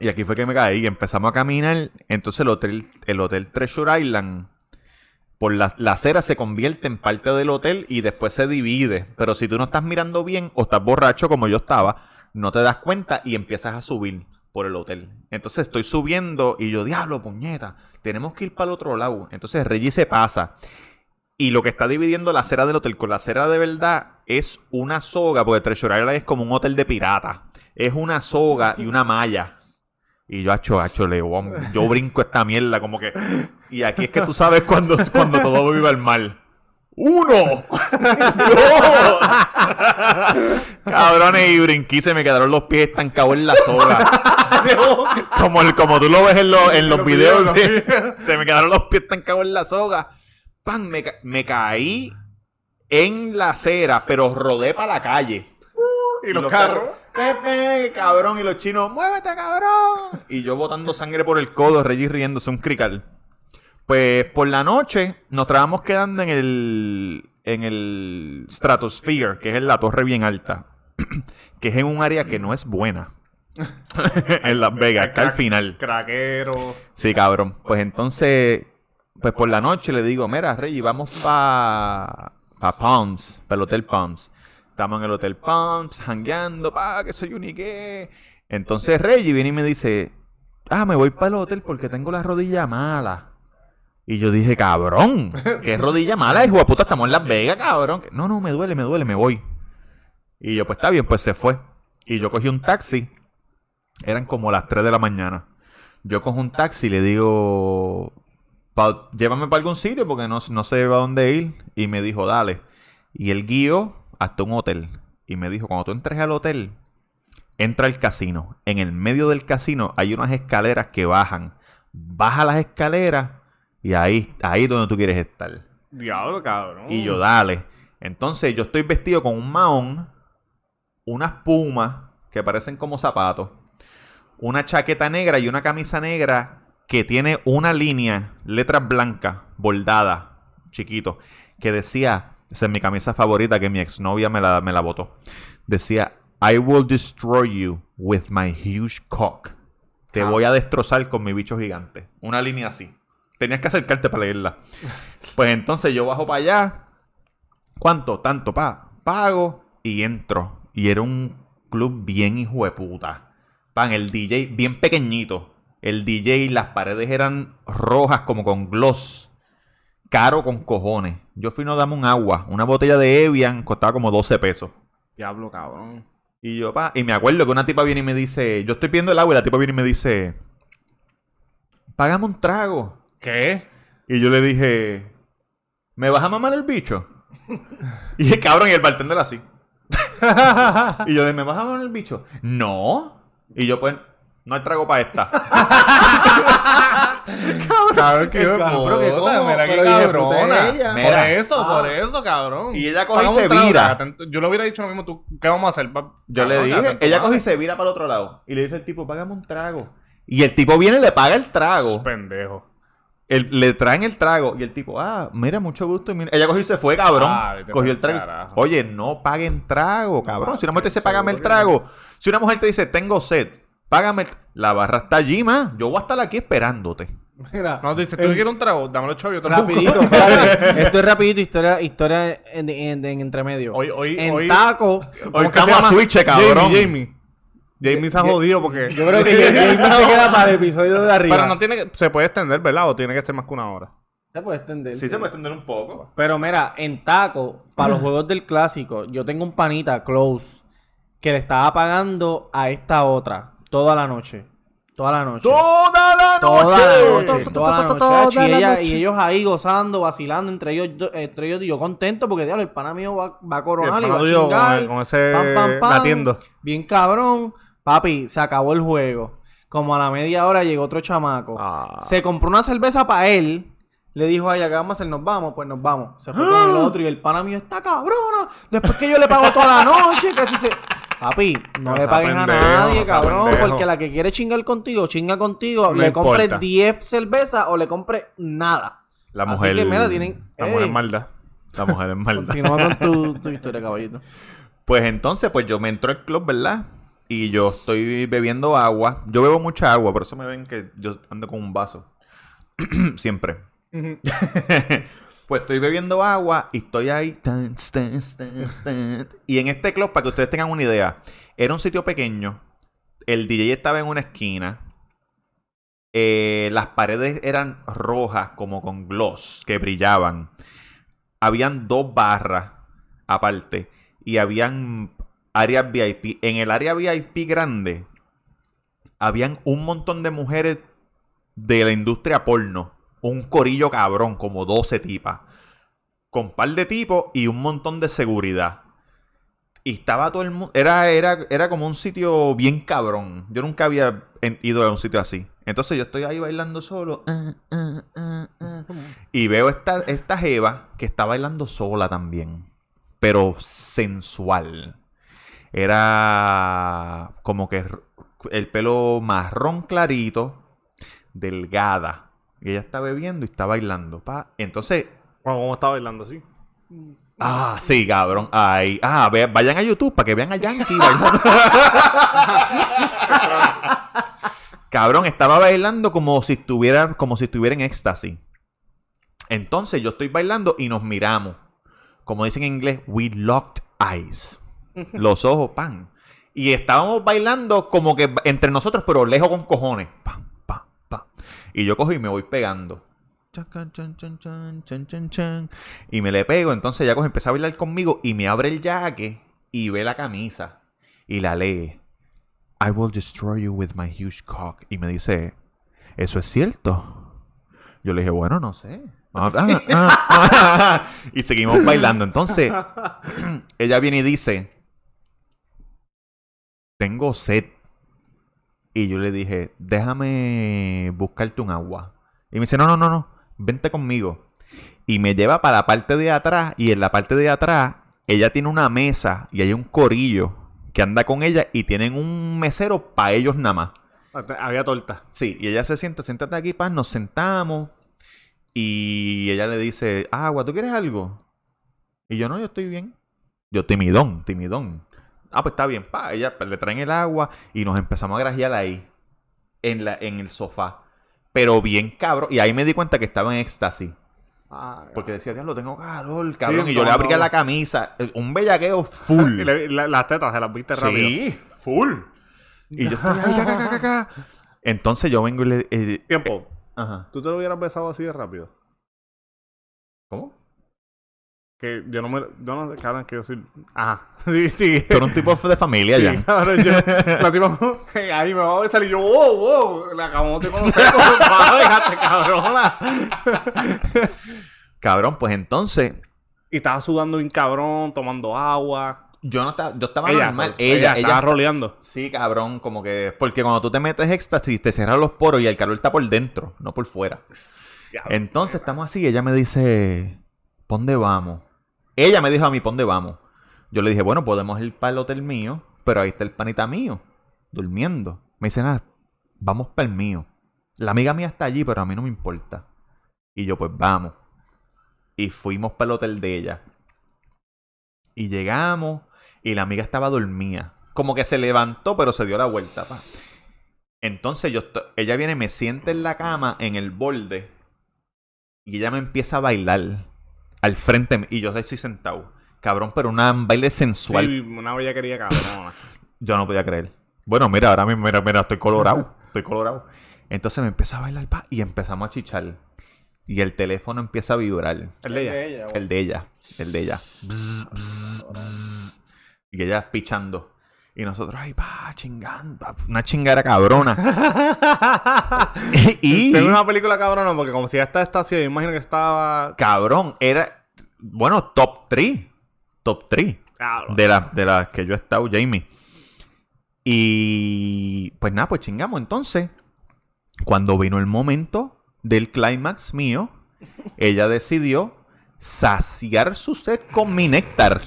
Y aquí fue que me caí. Empezamos a caminar. Entonces el hotel, el hotel Treasure Island, por la, la acera se convierte en parte del hotel y después se divide. Pero si tú no estás mirando bien o estás borracho como yo estaba, no te das cuenta y empiezas a subir por el hotel. Entonces estoy subiendo y yo, diablo, puñeta, tenemos que ir para el otro lado. Entonces Reggie se pasa. Y lo que está dividiendo la acera del hotel con la acera de verdad es una soga, porque Treasure Island es como un hotel de pirata. Es una soga y una malla. Y yo, acho, acho, León, yo brinco esta mierda como que... Y aquí es que tú sabes cuando, cuando todo vive al mal. ¡Uno! *laughs* ¡Dos! Cabrones, y brinqué se me quedaron los pies estancados en la soga. como, el- como tú lo ves en, los- en los los videos. videos, sí. se me quedaron los pies estancados en la soga. ¡Pam! Me, ca- me caí en la acera, pero rodé para la calle. Y los carros. Pepe, cabrón, y los chinos, muévete, cabrón. Y yo botando sangre por el codo, Reggie riéndose un crical. Pues por la noche nos estábamos quedando en el en el Stratosphere, que es la torre bien alta, *clears throat* que es en un área que no es buena. *laughs* en Las Vegas, *laughs* está al final. Craquero. Sí, cabrón. Pues entonces, pues por la noche le digo, mira, Reggie, vamos pa, pa Palms, para el Hotel Palms. Estamos en el Hotel Palms, jangueando, pa, que soy unique. Entonces Reggie viene y me dice, ah, me voy para el hotel porque tengo la rodilla mala. Y yo dije, cabrón, ¿qué rodilla mala? Hijo de puta, estamos en Las Vegas, cabrón. No, no, me duele, me duele, me voy. Y yo, pues está bien, pues se fue. Y yo cogí un taxi. Eran como las 3 de la mañana. Yo cojo un taxi y le digo, "Pa- llévame para algún sitio porque no, no sé a dónde ir. Y me dijo, dale. Y él guió hasta un hotel. Y me dijo, cuando tú entres al hotel, entra al casino. En el medio del casino hay unas escaleras que bajan. Baja las escaleras y ahí, ahí es donde tú quieres estar. Diablo, cabrón. Y yo, dale. Entonces yo estoy vestido con un mahón, unas pumas que parecen como zapatos, una chaqueta negra y una camisa negra que tiene una línea, letras blancas, bordada, chiquito, que decía, esa es mi camisa favorita que mi exnovia me la, me la botó. Decía, I will destroy you with my huge cock. Te voy a destrozar con mi bicho gigante. Una línea así. Tenías que acercarte para leerla. Pues entonces yo bajo para allá. ¿Cuánto? Tanto, pa. Pago y entro. Y era un club bien hijo de puta. Pan, el DJ bien pequeñito. El DJ, las paredes eran rojas como con gloss. Caro con cojones. Yo fui no dame un agua. Una botella de Evian costaba como 12 pesos. Diablo, cabrón. Y yo, pa, y me acuerdo que una tipa viene y me dice, yo estoy pidiendo el agua y la tipa viene y me dice, págame un trago. ¿Qué? Y yo le dije, ¿me vas a mamar el bicho? *laughs* y el cabrón y el bartender así. *laughs* y yo le dije, ¿me vas a mamar el bicho? No. Y yo, pues, no hay trago para esta. *laughs* Cabrón, qué Cabrón, que puta, cómo, Mira qué cabrona. es ella. Por Mira. eso, Ah. por eso, cabrón. Y ella coge y se vira. Yo le hubiera dicho lo mismo. ¿tú, ¿Qué vamos a hacer? Pa- Yo le cabrón, dije, ella coge y se vira para el otro lado. Y le dice al tipo, págame un trago. Y el tipo viene y le paga el trago. Pendejo. El- le traen el trago y el tipo, ah, mira, mucho gusto. y mira- Ella cogió y se fue, cabrón. Ah, cogió el trago. carajo. Oye, no paguen trago, cabrón. si una mujer te dice, págame el que trago. Si una mujer te dice, tengo sed, págame el... La barra está allí, ma. Yo voy a estar aquí esperándote. Mira, No, dice, tú en- quieres un trago, dámelo chavo, yo te lo. Rapidito, *laughs* espérate. Esto es rapidito, historia, historia en, en, en entremedio. Hoy- hoy- en hoy- taco. Hoy ¿Cómo que estamos a switch, cabrón. Jamie, Jamie. Jamie se ha jodido porque... Yo creo que Jamie se *laughs* queda para el episodio de arriba. Pero no tiene que... Se puede extender, ¿verdad? O tiene que ser más que una hora. Se puede extender. Sí, se puede extender un poco. Pero mira, en taco, para los juegos del clásico, yo tengo un panita, Close, que le estaba pagando a esta otra toda la noche. Toda la noche. Toda la noche. Toda la noche, toda la noche, Toda y, la ella- y ellos ahí gozando, vacilando entre ellos, entre ellos y yo contento porque diablo, el pana mío va, va a coronar Y va a con chingar. el- con ese pam, pam, pam. latiendo. Bien cabrón. Papi, se acabó el juego. Como a la media hora llegó otro chamaco. Ah. Se compró una cerveza para él. Le dijo a ella, ¿qué vamos a hacer? Nos vamos, pues nos vamos. Se fue con el *gasps* otro y el pana mío está cabrona. Después que yo le pago toda la noche, que si se. Papi, no No le pagues a pendejo, nadie, no sea cabrón. pendejo. Porque la que quiere chingar contigo, chinga contigo. No le compre importa. 10 cervezas o le compre nada. La Así mujer... que, mira, tienen. La Ey, mujer es maldad. La mujer es maldad. Continúa con tu, *laughs* tu historia, caballito. Pues entonces, pues yo me entro al club, ¿verdad? Y yo estoy bebiendo agua. Yo bebo mucha agua, por eso me ven que yo ando con un vaso. *clears throat* Siempre. *laughs* pues estoy bebiendo agua y estoy ahí. Y en este club, para que ustedes tengan una idea, era un sitio pequeño. El DJ estaba en una esquina. Eh, las paredes eran rojas, como con gloss, que brillaban. Habían dos barras aparte. Y habían áreas VIP. En el área VIP grande, habían un montón de mujeres de la industria porno. Un corillo cabrón, como 12 tipas. Con par de tipos y un montón de seguridad. Y estaba todo el mundo. Era, era, era como un sitio bien cabrón. Yo nunca había ido a un sitio así. Entonces yo estoy ahí bailando solo. ah, ah, ah. Y veo esta, esta Jeva que está bailando sola también. Pero sensual. Era como que el pelo marrón clarito, delgada. Y ella está bebiendo y está bailando. Pa. Entonces, ¿cómo está bailando así? ah, sí, cabrón. Ay, ah, ve- vayan a YouTube para que vean a Yankee bailando. *laughs* cabrón, estaba bailando como si estuviera, como si estuviera en éxtasis. Entonces yo estoy bailando y nos miramos. Como dicen en inglés, we locked eyes. Los ojos, pan. Y estábamos bailando como que entre nosotros, pero lejos con cojones. Pam, Y yo cojo y me voy pegando. Y me le pego. Entonces ella coge, a bailar conmigo y me abre el jaque y ve la camisa. Y la lee. I will destroy you with my huge cock. Y me dice, ¿eso es cierto? Yo le dije, bueno, no sé. Ah, ah, ah. *laughs* y seguimos bailando. Entonces, *clears throat* ella viene y dice, tengo sed. Y yo le dije, déjame buscarte un agua. Y me dice, no, no, no, no, vente conmigo. Y me lleva para la parte de atrás. Y en la parte de atrás, ella tiene una mesa y hay un corillo que anda con ella y tienen un mesero para ellos nada más. Había torta. Sí, y ella se sienta, siéntate aquí, paz, nos sentamos. Y ella le dice, agua, ¿tú quieres algo? Y yo, no, yo estoy bien. Yo, timidón, timidón. Ah, pues está bien, pa. Ella pues, le traen el agua y nos empezamos a grajear ahí, en, la, en el sofá. Pero bien cabrón. Y ahí me di cuenta que estaba en éxtasis. Ah, Porque decía, diablo, tengo calor, cabrón. Sí, y yo le abría la camisa. eh, Un bellaqueo full. *laughs* La- las tetas se las viste rápido. sí, full. Y yo estoy ahí, ca, ca, ca, ca, ca. Entonces yo vengo y le... eh, Tiempo. ajá. ¿Tú te lo hubieras besado así de rápido? ¿Cómo? Que yo no me... Yo no sé, cabrón, que yo soy... Ajá. *laughs* Sí, sí. Tú eres un tipo de familia Sí, ya. *laughs* cabrón, yo... La. *laughs* Ahí me va a y yo... ¡Wow, wow! La acabamos de conocer. como Déjate, cabrona. Cabrón, pues entonces... Y estaba sudando bien cabrón, tomando agua. Yo no estaba, yo estaba Ella, normal. pues, Ella, ella ella, estaba roleando. Sí, cabrón, como que. Porque cuando tú te metes éxtasis, te cierran los poros y el calor está por dentro, no por fuera. Entonces estamos así ella me dice, ¿pon dónde vamos? Ella me dijo a mí, ¿pon dónde vamos? Yo le dije, bueno, podemos ir para el hotel mío, pero ahí está el panita mío, durmiendo. Me dice, nada, vamos para el mío. La amiga mía está allí, pero a mí no me importa. Y yo, pues vamos. Y fuimos para el hotel de ella. Y llegamos y la amiga estaba dormida. Como que se levantó, pero se dio la vuelta. pa. Entonces yo ella viene, me sienta en la cama, en el borde. Y ella me empieza a bailar al frente. Y yo estoy sentado. Cabrón, pero una- un baile sensual. Sí, una bella quería cabrona. *laughs* Yo no podía creer. Bueno, mira, ahora mismo, mira, mira, estoy colorado. *laughs* Estoy colorado. Entonces me empieza a bailar pa, y empezamos a chichar. Y el teléfono empieza a vibrar. El de ella. El de ella. El de ella. Bzz, bzz, bzz. Y ella pichando. Y nosotros, ay, pa, chingando. pa, Una chingada cabrona. *laughs* y, Tengo una película cabrona porque como si ya está estación, imagino que estaba... cabrón, era, bueno, top 3. Top 3. Cabrón. De las de las que yo he estado, Jamie. Y pues nada, pues chingamos. Entonces, cuando vino el momento del clímax mío, ella decidió saciar su sed con mi néctar.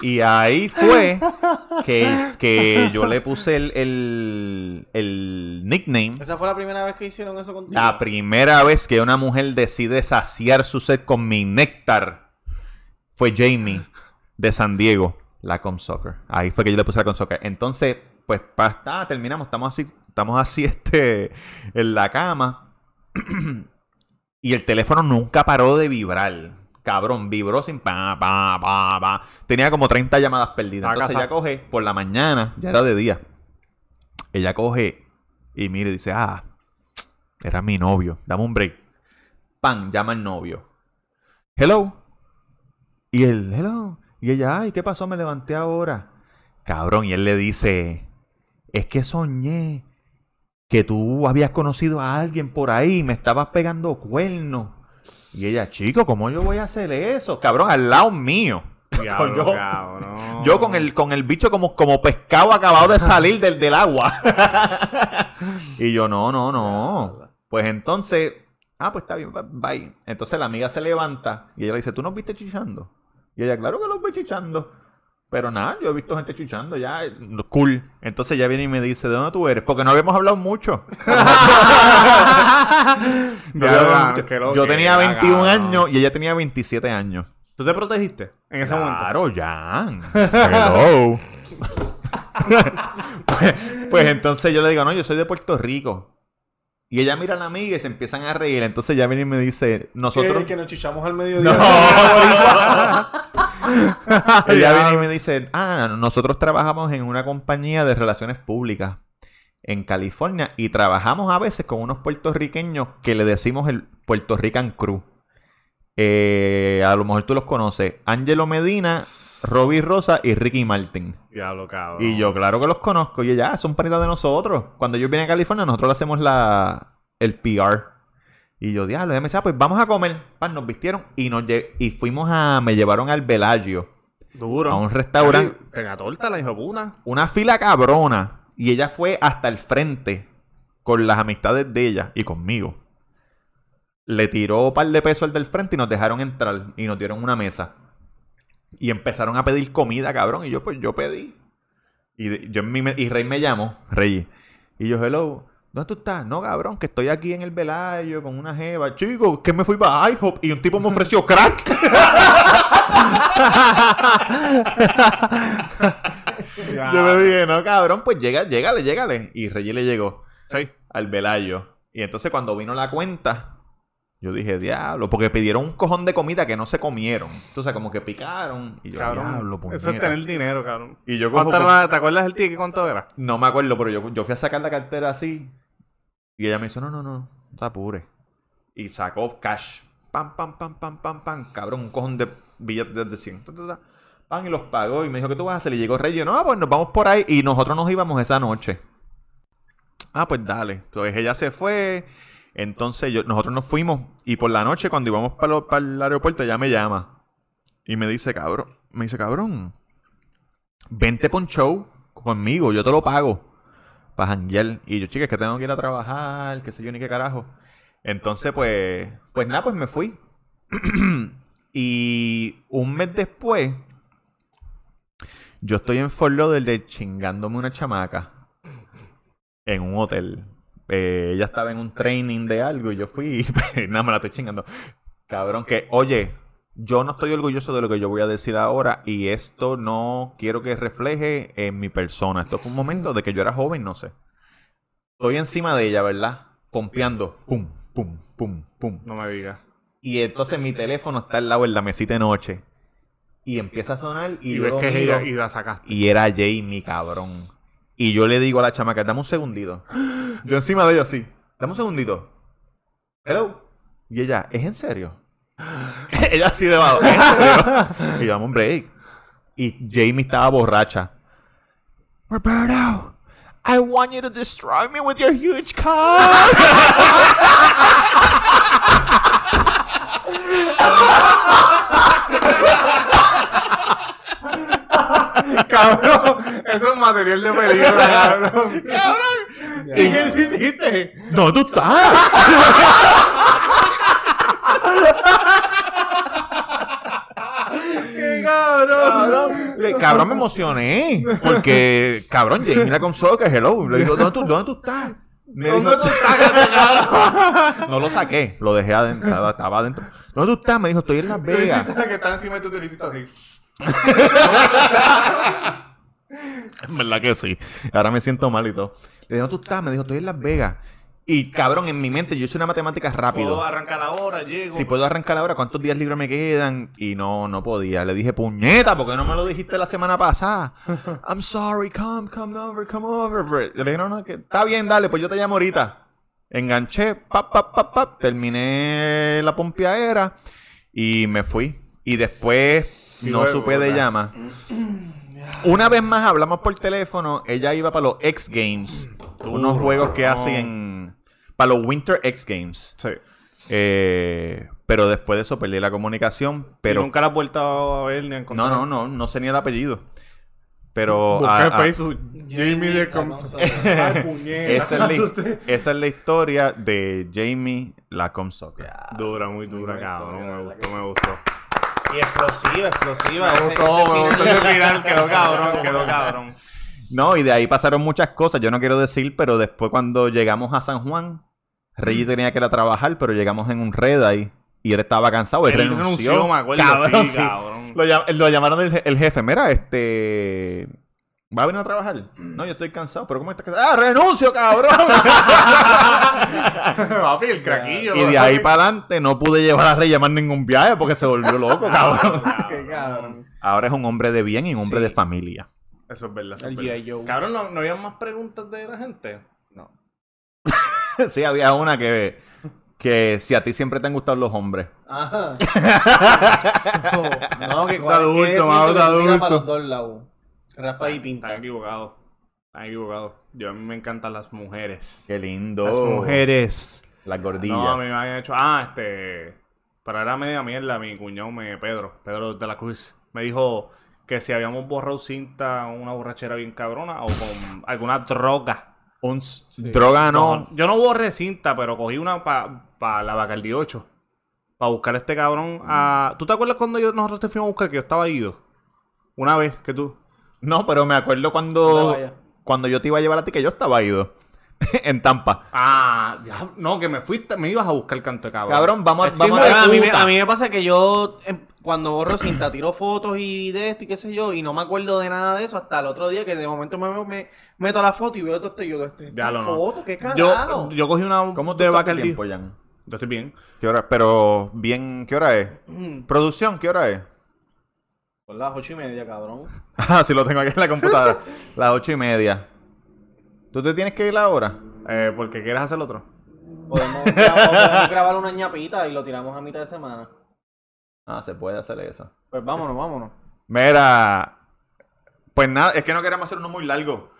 Y ahí fue *laughs* que, que yo le puse el, el, el nickname. Esa fue la primera vez que hicieron eso contigo. La primera vez que una mujer decide saciar su sed con mi néctar fue Jamie de San Diego, la Com Soccer. Ahí fue que yo le puse la Com Soccer. Entonces, pues, está, terminamos. Estamos así, estamos así *laughs* este, en la cama. *clears throat* y el teléfono nunca paró de vibrar. Cabrón, vibró sin pa, pa, pa, pa. Tenía como 30 llamadas perdidas. Entonces casa. ella coge por la mañana, ya era de día. Ella coge y mire, dice, ah, era mi novio. Dame un break. Pan, llama al novio. Hello. Y él, hello. Y ella, ay, ¿qué pasó? Me levanté ahora. Cabrón, y él le dice, es que soñé que tú habías conocido a alguien por ahí y me estabas pegando cuernos. Y ella, chico, ¿cómo yo voy a hacer eso? Cabrón, al lado mío. *laughs* Diablo, yo, cabrón. yo con el, con el bicho como, como pescado acabado de salir del, del agua. *laughs* y yo, no, no, no. Pues entonces, ah, pues está bien, bye. Entonces la amiga se levanta y ella le dice, ¿tú nos viste chichando? Y ella, claro que los vi chichando. Pero nada, yo he visto gente chichando ya, cool. Entonces ella viene y me dice, ¿de dónde tú eres? Porque no habíamos hablado mucho. *laughs* *laughs* No habíamos hablado mucho. qué lo yo que tenía era, 21 cabrón. años y ella tenía 27 años. ¿Tú te protegiste en ese momento? Claro, Jan. *laughs* Hello. pues, pues entonces yo le digo, no, yo soy de Puerto Rico. Y ella mira a la amiga y se empiezan a reír. Entonces ella viene y me dice, nosotros... Que, que nos chichamos al mediodía. *laughs* ella viene y me dice, ah, nosotros trabajamos en una compañía de relaciones públicas. en California y trabajamos a veces con unos puertorriqueños que le decimos el Puerto Rican Crew. Eh, a lo mejor tú los conoces. Angelo Medina, Robbie Rosa y Ricky Martin. Diablo, cabrón. Y yo, claro que los conozco. Y ya, son paritas de nosotros. Cuando yo vine a California, nosotros le hacemos la, el PR. Y yo, diablo, ya me decía, pues vamos a comer. Pan, nos vistieron y, nos y fuimos a. Me llevaron al Bellagio. Duro. A un restaurante. Tenga torta, la hijo. Una fila cabrona. Y ella fue hasta el frente con las amistades de ella y conmigo. Le tiró un par de pesos al del frente y nos dejaron entrar. Y nos dieron una mesa. Y empezaron a pedir comida, cabrón. Y yo, pues, yo pedí. Y, yo mi y Rey me llamó, Rey. Y yo, hello, ¿dónde tú estás? No, cabrón, que estoy aquí en el Velayo con una jeva. Chico, que me fui para IHOP y un tipo me ofreció crack. *laughs* yo me dije, no, cabrón, pues llega, llégale, llégale. Y Rey le llegó Sí. al Velayo. Y entonces cuando vino la cuenta, yo dije, diablo, porque pidieron un cojón de comida que no se comieron. Entonces como que picaron. Y yo, Cabrón. diablo, eso es puñeta". tener dinero, cabrón. Y yo cojo ¿Cuánto como- era- ¿Te acuerdas del ticket? ¿Cuánto era? No me acuerdo, pero yo, yo fui a sacar la cartera así. Y ella me dice, no, no, no, no te apures. Y sacó cash. Pam, pam, pam, pam, pam, pam. Cabrón, un cojón de billetes de 100. Ta, ta, ta. Pam, y los pagó. Y me dijo, ¿qué tú vas a hacer? Y llegó Rey. Y yo, no, pues nos vamos por ahí. Y nosotros nos íbamos esa noche. Ah, pues dale. Entonces ella se fue. Entonces yo, nosotros nos fuimos. Y por la noche, cuando íbamos para el aeropuerto, ella me llama. Y me dice, cabrón. Me dice, cabrón. Vente por un show conmigo. Yo te lo pago. Para janguear. Y yo, chica, es que tengo que ir a trabajar. Qué sé yo, ni qué carajo. Entonces, pues. Pues nada, pues me fui. *clears throat* y un mes después. Yo estoy en Fort Lauderdale chingándome una chamaca en un hotel. Eh, ella estaba en un training de algo y yo fui y *laughs* nada, me la estoy chingando. Cabrón, que, oye, yo no estoy orgulloso de lo que yo voy a decir ahora y esto no quiero que refleje en mi persona. Esto fue un momento de que yo era joven, no sé. Estoy encima de ella, ¿verdad? Pompeando. Pum, pum, pum, pum. No me digas. Y entonces mi teléfono está al lado en la mesita de noche. Y empieza a sonar y, Y, yo ves que es miro. ella y la sacaste. Y era Jamie, cabrón. Y yo le digo a la chamaca, dame un segundito. *gasps* Yo encima de ella así, dame un segundito. Hello. Y ella, ¿es en serio? Ella así debajo, *laughs* y yo, dame un break. Y Jamie estaba borracha. Roberto, I want you to destroy me with your huge car. *laughs* cabrón, eso es material de película, *laughs* cabrón. cabrón. ¿Y qué hiciste? no, tú estás. ¡Qué cabrón! Le- cabrón, me emocioné. Porque, cabrón, Jamie la con que hello. Le digo, ¿dónde tú, ¿dónde tú estás? Me dijo, *laughs* no lo saqué, lo dejé adentro, estaba, adentro. ¿Dónde tú estás? Me dijo, estoy en Las Tú Vegas. hiciste la que está encima de tu telecito así. *laughs* En verdad que sí. Ahora me siento mal y todo. Le digo, ¿dónde tú estás? Me dijo, estoy en Las Vegas. Y, cabrón, en mi mente, yo hice una matemática rápido. Puedo arrancar ahora, llego. Si puedo arrancar ahora, ¿cuántos días libres me quedan? Y no, no podía. Le dije, puñeta, ¿por qué no me lo dijiste la semana pasada? *laughs* I'm sorry, come, come over, come over. Le dije, no, no, que está bien, dale, pues yo te llamo ahorita. Enganché, pap, pap, pap, pap, terminé la pompeadera y me fui. Y después Y no luego, supe de llama. *clears throat* Una vez más hablamos por teléfono, ella iba para los X Games, unos juegos que hacen para los Winter X Games. Sí. Eh, pero después de eso perdí la comunicación. Pero Pero nunca la has vuelto a ver ni a encontrar. no, no, no, no sé ni el appeado. Pero Busqué ah, Facebook. Jamie de *laughs* esa, es la, esa es la historia de Jamie la Comsoccer. Dura, muy dura, cabrón. historia, Me gustó, me gustó. Y explosiva, explosiva. Me ese- gustó, ese me gustó ese final. Quedó cabrón, quedó *laughs* cabrón. No, y de ahí pasaron muchas cosas. Yo no quiero decir, pero después cuando llegamos a San Juan, Reggie tenía que ir a trabajar, pero llegamos en un red ahí. Y él estaba cansado, él, Él renunció. renunció, me acuerdo, Cabrón, sí, cabrón. Lo, llam- lo llamaron el, je- el jefe, mira, este... ¿Va a venir a trabajar? No, yo estoy cansado, pero ¿cómo estás cansado? ¡Ah, renuncio, cabrón! *laughs* Papi, el craquillo. y de ahí para adelante no pude llevar a Rey a más ningún viaje porque se volvió loco, cabrón. *laughs* Qué cabrón. Ahora es un hombre de bien y un hombre Sí. de familia. Eso es verdad. Eso es verdad. G.I. Joe. Cabrón, ¿no, ¿no había más preguntas de la gente? *laughs* *laughs* sí, había una que, que si a ti siempre te han gustado los hombres. *laughs* Ajá. no, que está que adulto, más adulto. para los dos lados. Raspa y pinta. Están equivocados. Están equivocados. Yo a mí me encantan las mujeres. Qué lindo. Las mujeres. Las gordillas. No, a mí me habían hecho. Ah, este. Pero era media mierda. Mi cuñado, me, Pedro, Pedro de la Cruz, me dijo que si habíamos borrado cinta, una borrachera bien cabrona o con alguna droga. Un s- droga no. yo no borré cinta, pero cogí una para la Bacardi 8. Para buscar a este cabrón. a- ¿Tú te acuerdas cuando yo, nosotros te fuimos a buscar que yo estaba ido? Una vez que tú. No, pero me acuerdo No cuando, cuando yo te iba a llevar a ti que yo estaba ido. *laughs* en Tampa. Ah, ya, no, que me fuiste, me ibas a buscar canto de cabrón. Cabrón, vamos, a- vamos a a, mí a mí me pasa que yo em, cuando borro cinta tiro fotos y de esto y qué sé yo y no me acuerdo de nada de eso hasta el otro día que de momento me, me meto a la foto y veo todo esto y yo este, Ya esta no. foto, qué cagado. Yo, yo cogí una ¿Cómo de te va tiempo, Jan? Yo estoy bien. ¿Qué hora? Pero bien, ¿qué hora es? Producción, ¿qué hora es? Son las ocho y media, cabrón. *laughs* Ah, sí lo tengo aquí en la computadora. *laughs* Las ocho y media. ¿Tú te tienes que ir ahora? Eh, porque quieres hacer otro. Podemos, podemos *laughs* grabar una ñapita y lo tiramos a mitad de semana. Ah, se puede hacer eso. Pues vámonos, vámonos. Mira, pues nada, es que no queremos hacer uno muy largo.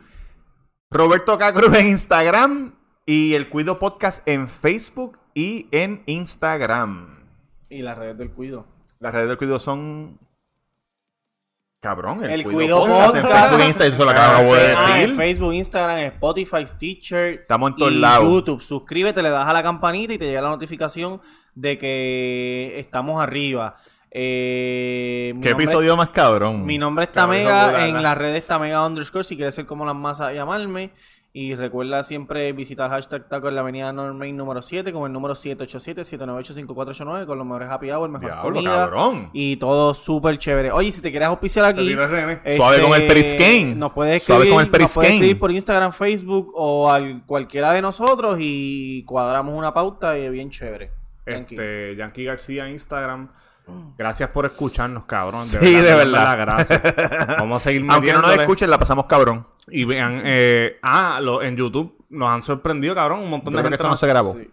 Roberto Cacruz en Instagram y el Cuido Podcast en Facebook y en Instagram. Y las redes del cuido. Las redes del Cuido son... Cabrón, el, El Cuido, Cuido Podcast, en Podcast. Facebook Instagram, eso lo acabo de Ah, en. Facebook, Instagram, Spotify, Stitcher. Estamos en todos y lados. YouTube. Suscríbete, le das a la campanita y te llega la notificación de que estamos arriba. Eh, mi ¿Qué nombre- episodio más cabrón? Mi nombre es Cabrón, puta, en las redes Tamega underscore si quieres ser como las masas llamarme. Y recuerda siempre visitar hashtag taco en la avenida Normain número 7 con el número 787-798-5489 con los mejores happy hour, mejor Diablo, comida. cabrón. Y todo súper chévere. Oye, si te quieres auspiciar aquí, René. Suave con el Periscane. Nos puedes Suave escribir, con el nos puedes escribir por Instagram, Facebook o al cualquiera de nosotros y cuadramos una pauta y bien chévere. Yankee. Este, Yankee García en Instagram. Gracias por escucharnos, cabrón. Sí, de verdad. Gracias. *laughs* Vamos a seguir Aunque no nos escuchen, la pasamos cabrón. Y vean, eh, ah, lo, en YouTube nos han sorprendido, cabrón. Un montón Yo de creo que gente esto no se grabó. Sí.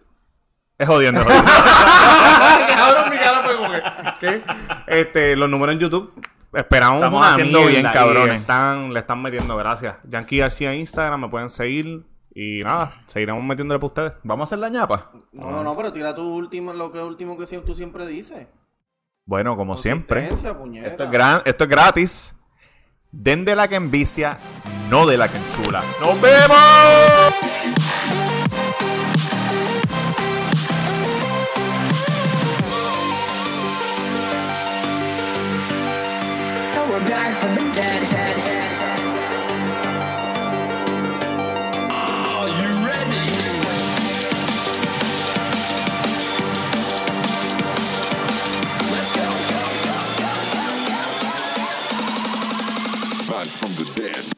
Es jodiendo. *laughs* *laughs* cabrón, mi cara fue como que, ¿qué? Este, los números en YouTube. Esperamos Estamos una haciendo mierda bien, cabrones. Están, le están metiendo, gracias. Yankee García en Instagram, me pueden seguir. Y nada, seguiremos metiéndole para ustedes. Vamos a hacer la ñapa. No, no, no, pero tira tu último, lo que último que tú siempre dices. Bueno, como siempre. Esto es, gran, esto es gratis. Den de la que envicia, no de la que enchula. ¡Nos vemos! The dead. Dead.